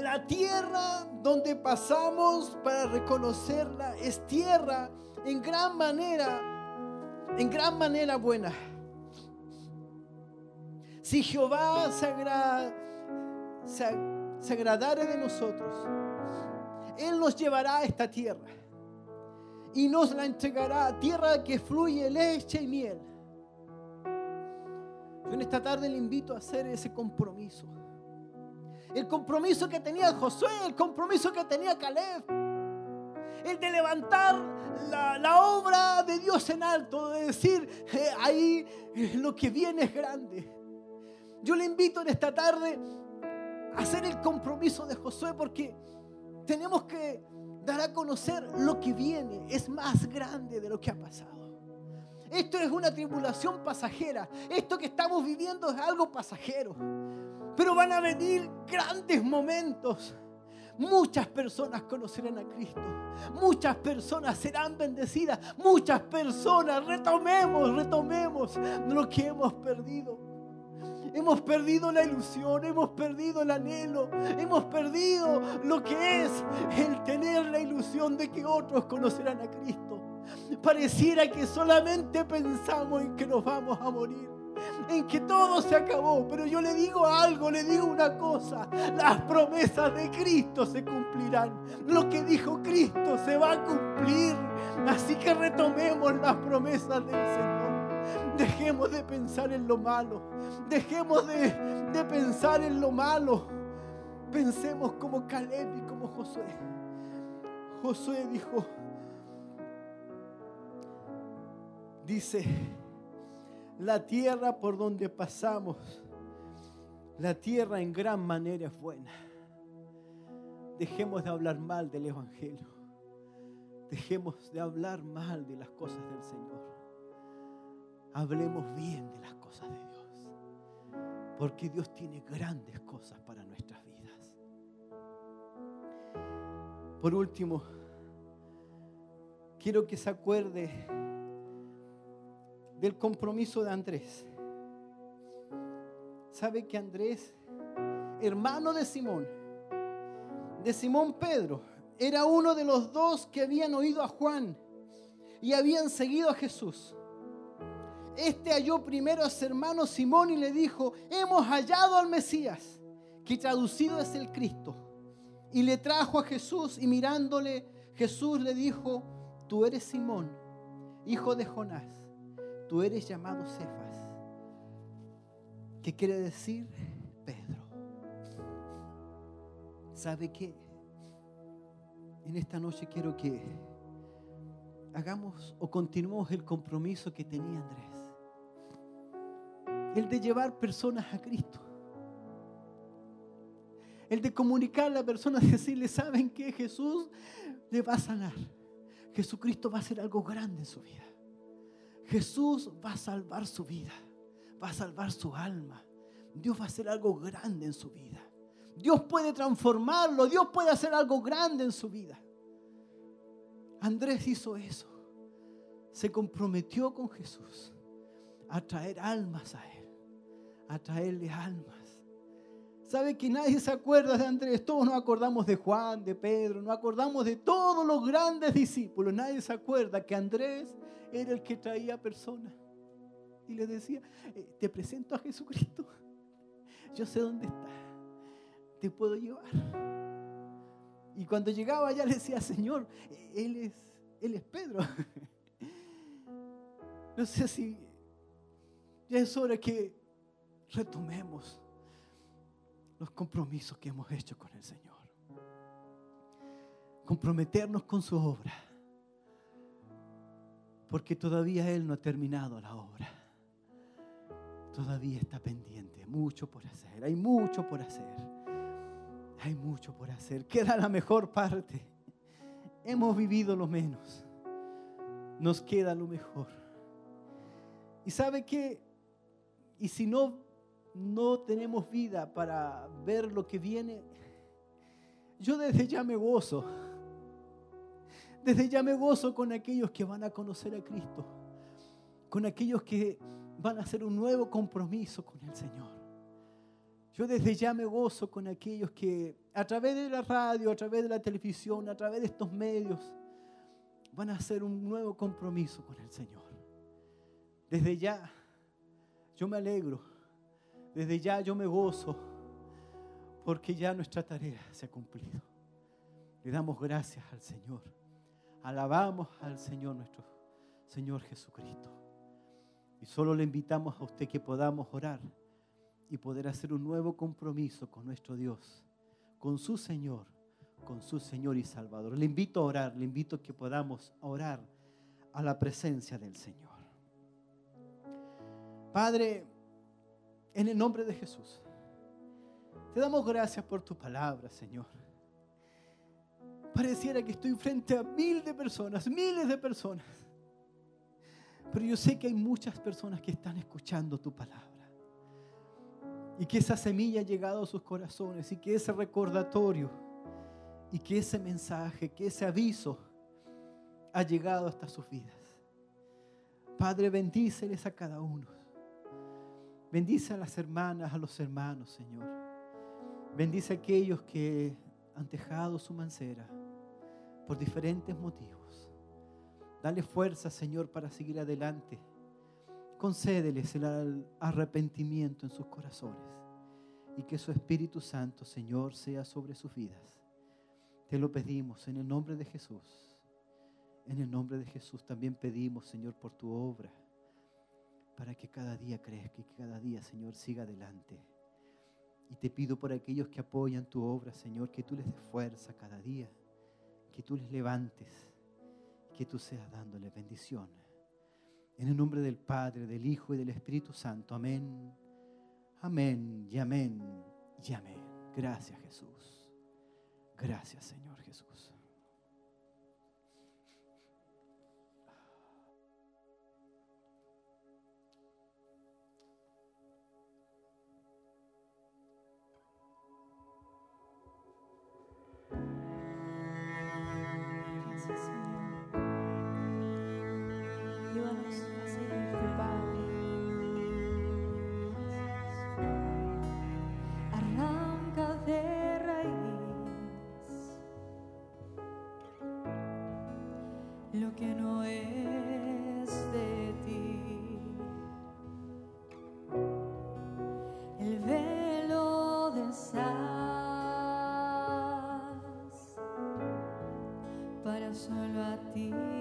la tierra donde pasamos para reconocerla es tierra en gran manera, en gran manera buena. Si Jehová se, agradare de nosotros, Él nos llevará a esta tierra y nos la entregará, tierra que fluye leche y miel. Yo en esta tarde le invito a hacer ese compromiso el compromiso que tenía Josué, el compromiso que tenía Caleb, el de levantar la, obra de Dios en alto, de decir, eh, ahí eh, lo que viene es grande. Yo le invito en esta tarde a hacer el compromiso de Josué porque tenemos que dar a conocer lo que viene, es más grande de lo que ha pasado. Esto es una tribulación pasajera. Esto que estamos viviendo es algo pasajero. Pero van a venir grandes momentos. Muchas personas conocerán a Cristo. Muchas personas serán bendecidas. Muchas personas retomemos, retomemos lo que hemos perdido. Hemos perdido la ilusión, hemos perdido el anhelo, hemos perdido lo que es el tener la ilusión de que otros conocerán a Cristo. Pareciera que solamente pensamos en que nos vamos a morir en que todo se acabó. Pero yo le digo algo, le digo una cosa. Las promesas de Cristo se cumplirán. Lo que dijo Cristo se va a cumplir. Así que retomemos las promesas del Señor. Dejemos de pensar en lo malo. Dejemos de, de pensar en lo malo. Pensemos como Caleb y como Josué. Josué dijo, dice, la tierra por donde pasamos, la tierra en gran manera es buena. Dejemos de hablar mal del Evangelio. Dejemos de hablar mal de las cosas del Señor. Hablemos bien de las cosas de Dios. Porque Dios tiene grandes cosas para nuestras vidas. Por último, quiero que se acuerde del compromiso de Andrés. ¿Sabe que Andrés, hermano de Simón, de Simón Pedro, era uno de los dos que habían oído a Juan y habían seguido a Jesús? Este halló primero a su hermano Simón y le dijo, hemos hallado al Mesías, que traducido es el Cristo. Y le trajo a Jesús y mirándole, Jesús le dijo, tú eres Simón, hijo de Jonás tú eres llamado Cefas. ¿Qué quiere decir Pedro? ¿Sabe qué? En esta noche quiero que hagamos o continuemos el compromiso que tenía Andrés. El de llevar personas a Cristo. el de comunicarle a la persona, decirle, ¿saben qué? Jesús le va a sanar. Jesucristo va a hacer algo grande en su vida. Jesús va a salvar su vida, va a salvar su alma. Dios va a hacer algo grande en su vida. Dios puede transformarlo, Dios puede hacer algo grande en su vida. Andrés hizo eso. Se comprometió con Jesús a traer almas a Él, a traerle almas. ¿Sabe que nadie se acuerda de Andrés? Todos nos acordamos de Juan, de Pedro, nos acordamos de todos los grandes discípulos. Nadie se acuerda que Andrés era el que traía personas. Y le decía, eh, te presento a Jesucristo. Yo sé dónde está. Te puedo llevar. Y cuando llegaba allá le decía, Señor, Él es, él es Pedro. No sé si ya es hora que retomemos los compromisos que hemos hecho con el Señor. Comprometernos con su obra. Porque todavía Él no ha terminado la obra. Todavía está pendiente. Mucho por hacer. Hay mucho por hacer. Hay mucho por hacer. Queda la mejor parte. Hemos vivido lo menos. Nos queda lo mejor. Y sabe que, y si no no tenemos vida para ver lo que viene, yo desde ya me gozo. Desde ya me gozo con aquellos que van a conocer a Cristo, con aquellos que van a hacer un nuevo compromiso con el Señor. Yo desde ya me gozo con aquellos que a través de la radio, a través de la televisión, a través de estos medios, van a hacer un nuevo compromiso con el Señor. Desde ya, yo me alegro desde ya yo me gozo porque ya nuestra tarea se ha cumplido. Le damos gracias al Señor. Alabamos al Señor nuestro Señor Jesucristo. Y solo le invitamos a usted que podamos orar y poder hacer un nuevo compromiso con nuestro Dios, con su Señor, con su Señor y Salvador. Le invito a orar, le invito a que podamos orar a la presencia del Señor. Padre, en el nombre de Jesús. Te damos gracias por tu palabra, Señor. Pareciera que estoy frente a mil de personas, miles de personas. Pero yo sé que hay muchas personas que están escuchando tu palabra. Y que esa semilla ha llegado a sus corazones y que ese recordatorio y que ese mensaje, que ese aviso ha llegado hasta sus vidas. Padre, bendíceles a cada uno. Bendice a las hermanas, a los hermanos, Señor. Bendice a aquellos que han dejado su mancera por diferentes motivos. Dale fuerza, Señor, para seguir adelante. Concédeles el arrepentimiento en sus corazones y que su Espíritu Santo, Señor, sea sobre sus vidas. Te lo pedimos en el nombre de Jesús. En el nombre de Jesús también pedimos, Señor, por tu obra para que cada día crezca y que cada día, Señor, siga adelante. Y te pido por aquellos que apoyan tu obra, Señor, que tú les des fuerza cada día, que tú les levantes, que tú seas dándoles bendición. En el nombre del Padre, del Hijo y del Espíritu Santo. Amén. Amén y amén y amén. Gracias Jesús. Gracias Señor Arranca de raíz lo que no es de ti, el velo de sal para solo a ti.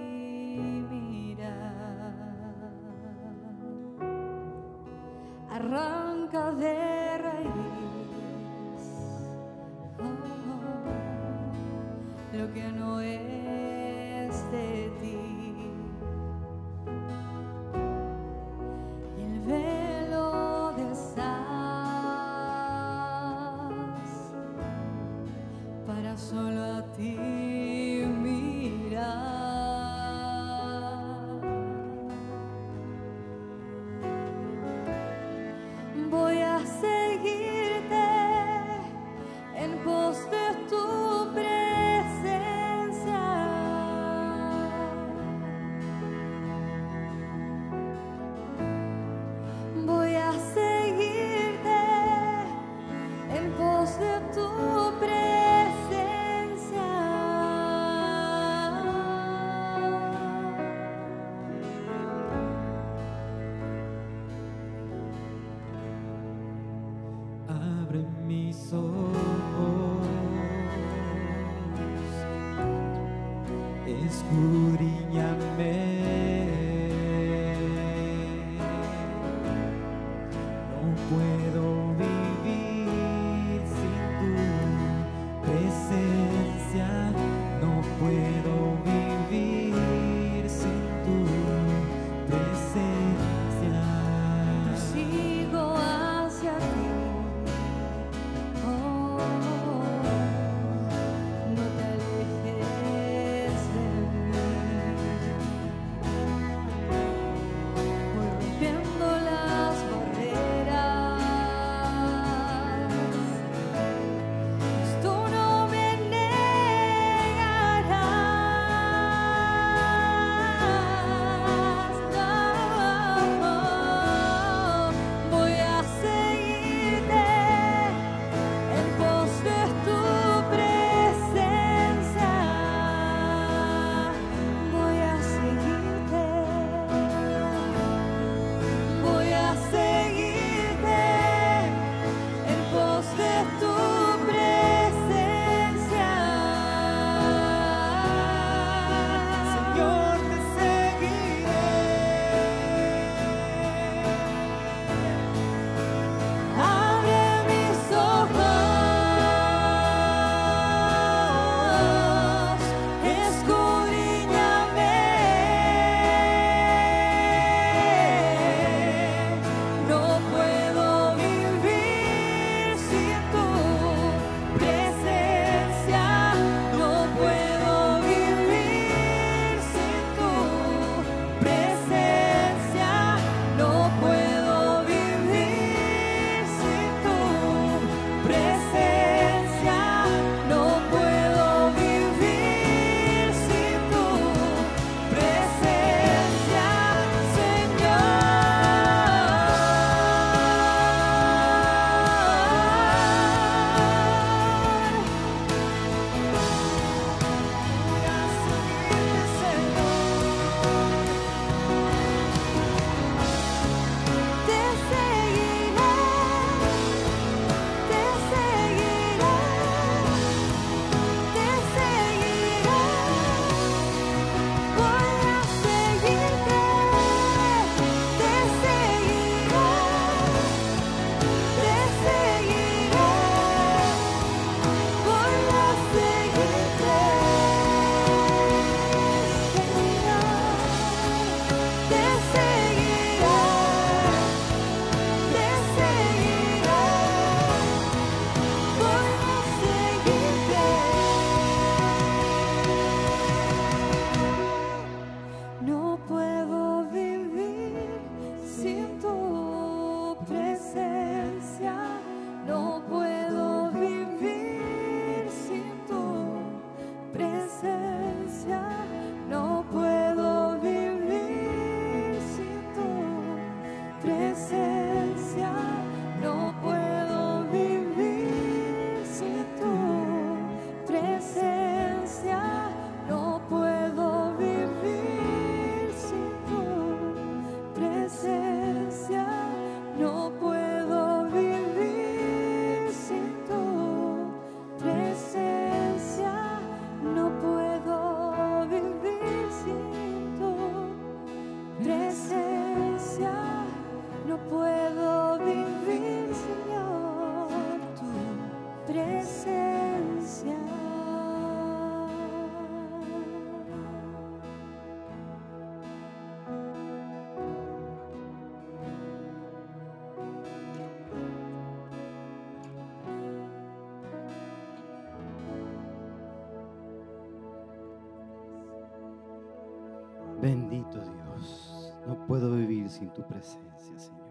sin tu presencia, Señor.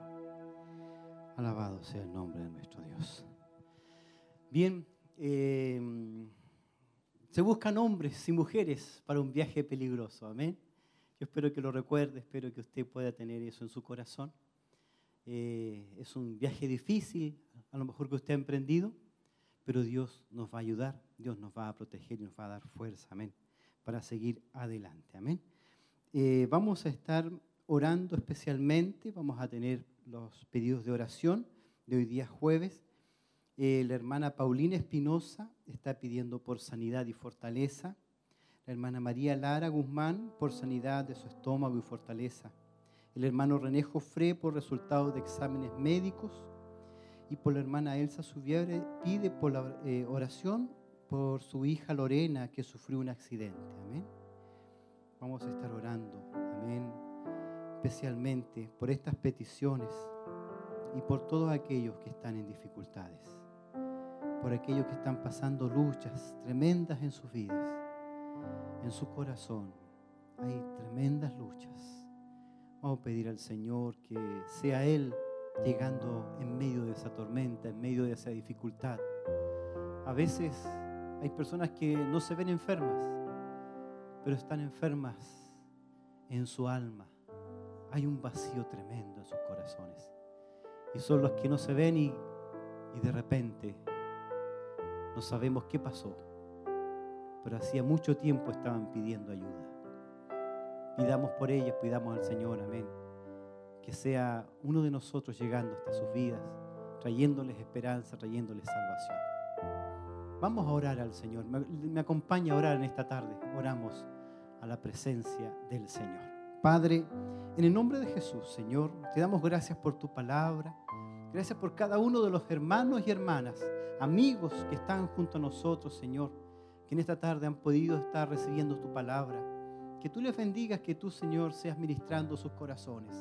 Alabado sea el nombre de nuestro Dios. Bien, eh, se buscan hombres y mujeres para un viaje peligroso, amén. Yo espero que lo recuerde, espero que usted pueda tener eso en su corazón. Eh, es un viaje difícil, a lo mejor que usted ha emprendido, pero Dios nos va a ayudar, Dios nos va a proteger y nos va a dar fuerza, amén, para seguir adelante, amén. Eh, vamos a estar orando especialmente. Vamos a tener los pedidos de oración de hoy día jueves. Eh, la hermana Paulina Espinosa está pidiendo por sanidad y fortaleza. La hermana María Lara Guzmán por sanidad de su estómago y fortaleza. El hermano René Jofré por resultados de exámenes médicos. Y por la hermana Elsa Subiabre pide por la eh, oración por su hija Lorena que sufrió un accidente. Amén. Vamos a estar orando. Amén. Especialmente por estas peticiones y por todos aquellos que están en dificultades por aquellos que están pasando luchas tremendas en sus vidas, en su corazón. Hay tremendas luchas. Vamos a pedir al Señor que sea Él llegando en medio de esa tormenta, en medio de esa dificultad. A veces hay personas que no se ven enfermas, pero están enfermas en su alma. Hay un vacío tremendo en sus corazones. Y son los que no se ven y, de repente no sabemos qué pasó, pero hacía mucho tiempo estaban pidiendo ayuda. Pidamos por ellos, pidamos al Señor, amén. Que sea uno de nosotros llegando hasta sus vidas, trayéndoles esperanza, trayéndoles salvación. Vamos a orar al Señor. Me, me acompaña a orar en esta tarde. Oramos a la presencia del Señor. Padre, en el nombre de Jesús, Señor, te damos gracias por tu palabra. Gracias por cada uno de los hermanos y hermanas amigos que están junto a nosotros, Señor, que en esta tarde han podido estar recibiendo tu palabra. Que tú les bendigas, que tú, Señor, seas ministrando sus corazones.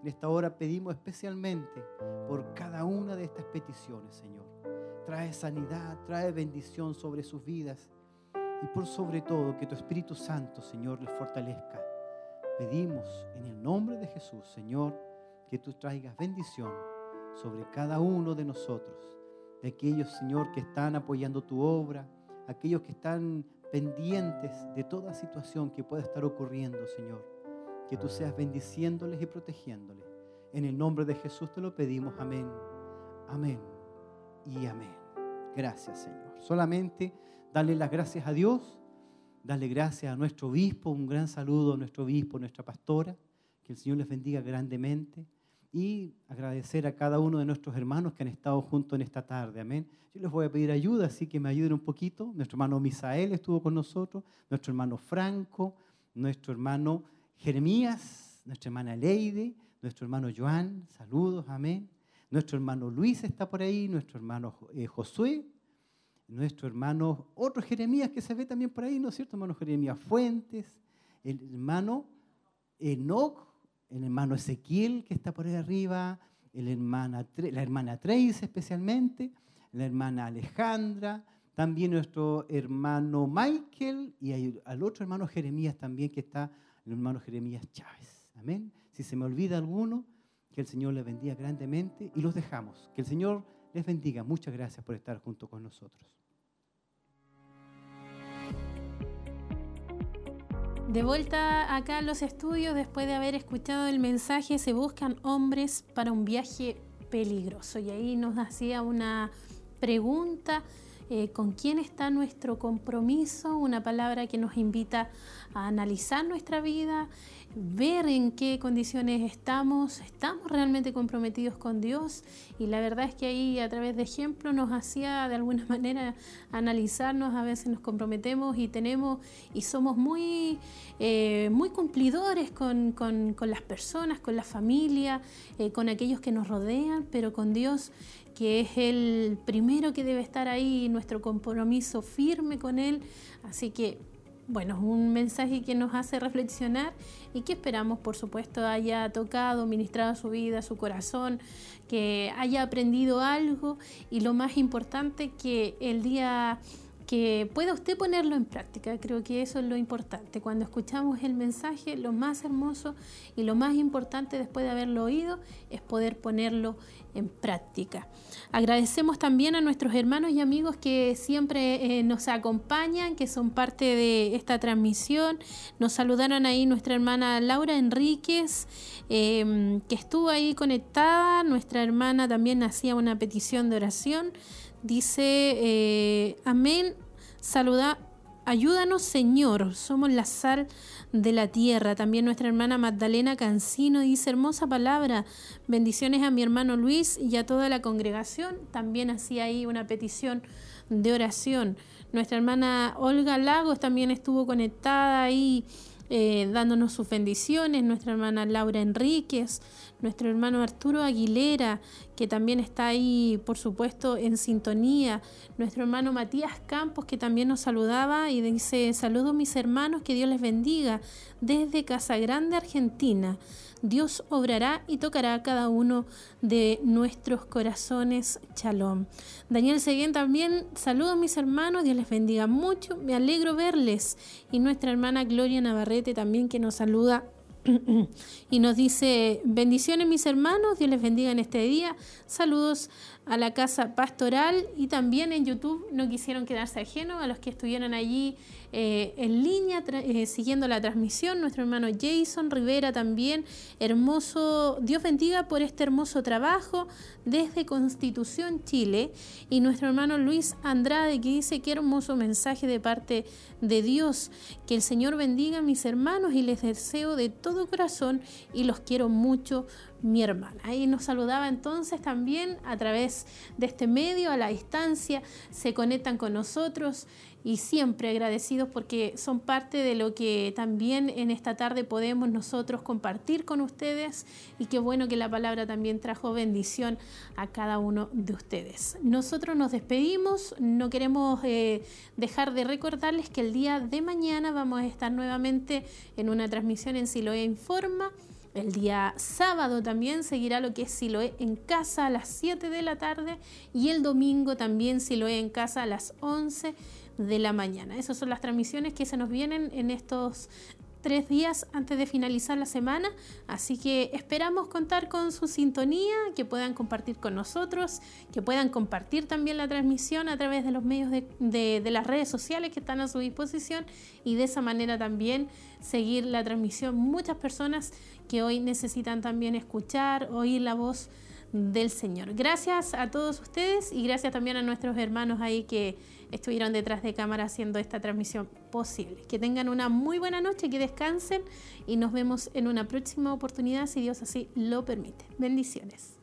En esta hora pedimos especialmente por cada una de estas peticiones, Señor. Trae sanidad, trae bendición sobre sus vidas y por sobre todo que tu Espíritu Santo, Señor, les fortalezca. Pedimos en el nombre de Jesús, Señor, que tú traigas bendición sobre cada uno de nosotros de aquellos, Señor, que están apoyando tu obra, aquellos que están pendientes de toda situación que pueda estar ocurriendo, Señor. Que tú seas bendiciéndoles y protegiéndoles. En el nombre de Jesús te lo pedimos. Amén. Amén. Y amén. Gracias, Señor. Solamente darle las gracias a Dios, darle gracias a nuestro obispo, un gran saludo a nuestro obispo, nuestra pastora. Que el Señor les bendiga grandemente y agradecer a cada uno de nuestros hermanos que han estado juntos en esta tarde. Amén. Yo les voy a pedir ayuda, así que me ayuden un poquito. Nuestro hermano Misael estuvo con nosotros, nuestro hermano Franco, nuestro hermano Jeremías, nuestra hermana Leide, nuestro hermano Joan, saludos, amén. Nuestro hermano Luis está por ahí, nuestro hermano eh, Josué, nuestro hermano, otro Jeremías que se ve también por ahí, ¿no es cierto? Hermano Jeremías Fuentes, el hermano Enoch el hermano Ezequiel que está por ahí arriba, el hermana, la hermana Trace especialmente, la hermana Alejandra, también nuestro hermano Michael y al otro hermano Jeremías también que está, el hermano Jeremías Chávez. Amén. Si se me olvida alguno, que el Señor les bendiga grandemente y los dejamos. Que el Señor les bendiga. Muchas gracias por estar junto con nosotros. De vuelta acá a los estudios, después de haber escuchado el mensaje, se buscan hombres para un viaje peligroso. Y ahí nos hacía una pregunta, eh, ¿con quién está nuestro compromiso? Una palabra que nos invita a analizar nuestra vida, ver en qué condiciones estamos, estamos realmente comprometidos con Dios y la verdad es que ahí a través de ejemplos nos hacía de alguna manera analizarnos, a veces nos comprometemos y tenemos y somos muy, eh, muy cumplidores con, con, las personas, con la familia, eh, con aquellos que nos rodean, pero con Dios que es el primero que debe estar ahí, nuestro compromiso firme con Él. Así que bueno, un mensaje que nos hace reflexionar y que esperamos, por supuesto, haya tocado, ministrado su vida, su corazón, que haya aprendido algo. Y lo más importante, que el día que pueda usted ponerlo en práctica. Creo que eso es lo importante. Cuando escuchamos el mensaje, lo más hermoso y lo más importante después de haberlo oído es poder ponerlo en práctica. Agradecemos también a nuestros hermanos y amigos que siempre eh, nos acompañan, que son parte de esta transmisión. Nos saludaron ahí nuestra hermana Laura Enríquez, em, que estuvo ahí conectada. Nuestra hermana también hacía una petición de oración. Dice, eh, amén, saluda, Ayúdanos, Señor, somos la sal de la tierra. También nuestra hermana Magdalena Cancino dice, hermosa palabra, bendiciones a mi hermano Luis y a toda la congregación. También hacía ahí una petición de oración. Nuestra hermana Olga Lagos también estuvo conectada ahí eh, dándonos sus bendiciones. Nuestra hermana Laura Enríquez, nuestro hermano Arturo Aguilera, que también está ahí, por supuesto, en sintonía. Nuestro hermano Matías Campos, que también nos saludaba y dice, saludo mis hermanos, que Dios les bendiga desde Casa Grande, Argentina. Dios obrará y tocará a cada uno de nuestros corazones. Shalom. Daniel Seguén también, saludos mis hermanos, Dios les bendiga mucho, me alegro verles. Y nuestra hermana Gloria Navarrete también que nos saluda y nos dice, bendiciones mis hermanos, Dios les bendiga en este día, saludos a la casa pastoral y también en YouTube no quisieron quedarse ajenos a los que estuvieron allí eh, en línea eh, siguiendo la transmisión. Nuestro hermano Jason Rivera también, hermoso, Dios bendiga por este hermoso trabajo desde Constitución Chile. Y nuestro hermano Luis Andrade que dice qué hermoso mensaje de parte de Dios. Que el Señor bendiga a mis hermanos y les deseo de todo corazón y los quiero mucho mi hermana. Ahí nos saludaba entonces también a través de este medio, a la distancia, se conectan con nosotros y siempre agradecidos porque son parte de lo que también en esta tarde podemos nosotros compartir con ustedes y qué bueno que la palabra también trajo bendición a cada uno de ustedes. Nosotros nos despedimos, no queremos eh, dejar de recordarles que el día de mañana vamos a estar nuevamente en una transmisión en Siloé Informa. El día sábado también seguirá lo que es Siloé en casa a las 7 de la tarde y el domingo también Siloé en casa a las 11 de la mañana. Esas son las transmisiones que se nos vienen en estos tres días antes de finalizar la semana, así que esperamos contar con su sintonía, que puedan compartir con nosotros, que puedan compartir también la transmisión a través de los medios de, las redes sociales que están a su disposición y de esa manera también seguir la transmisión. Muchas personas que hoy necesitan también escuchar, oír la voz del Señor. Gracias a todos ustedes y gracias también a nuestros hermanos ahí que estuvieron detrás de cámara haciendo esta transmisión posible. Que tengan una muy buena noche, que descansen y nos vemos en una próxima oportunidad si Dios así lo permite. Bendiciones.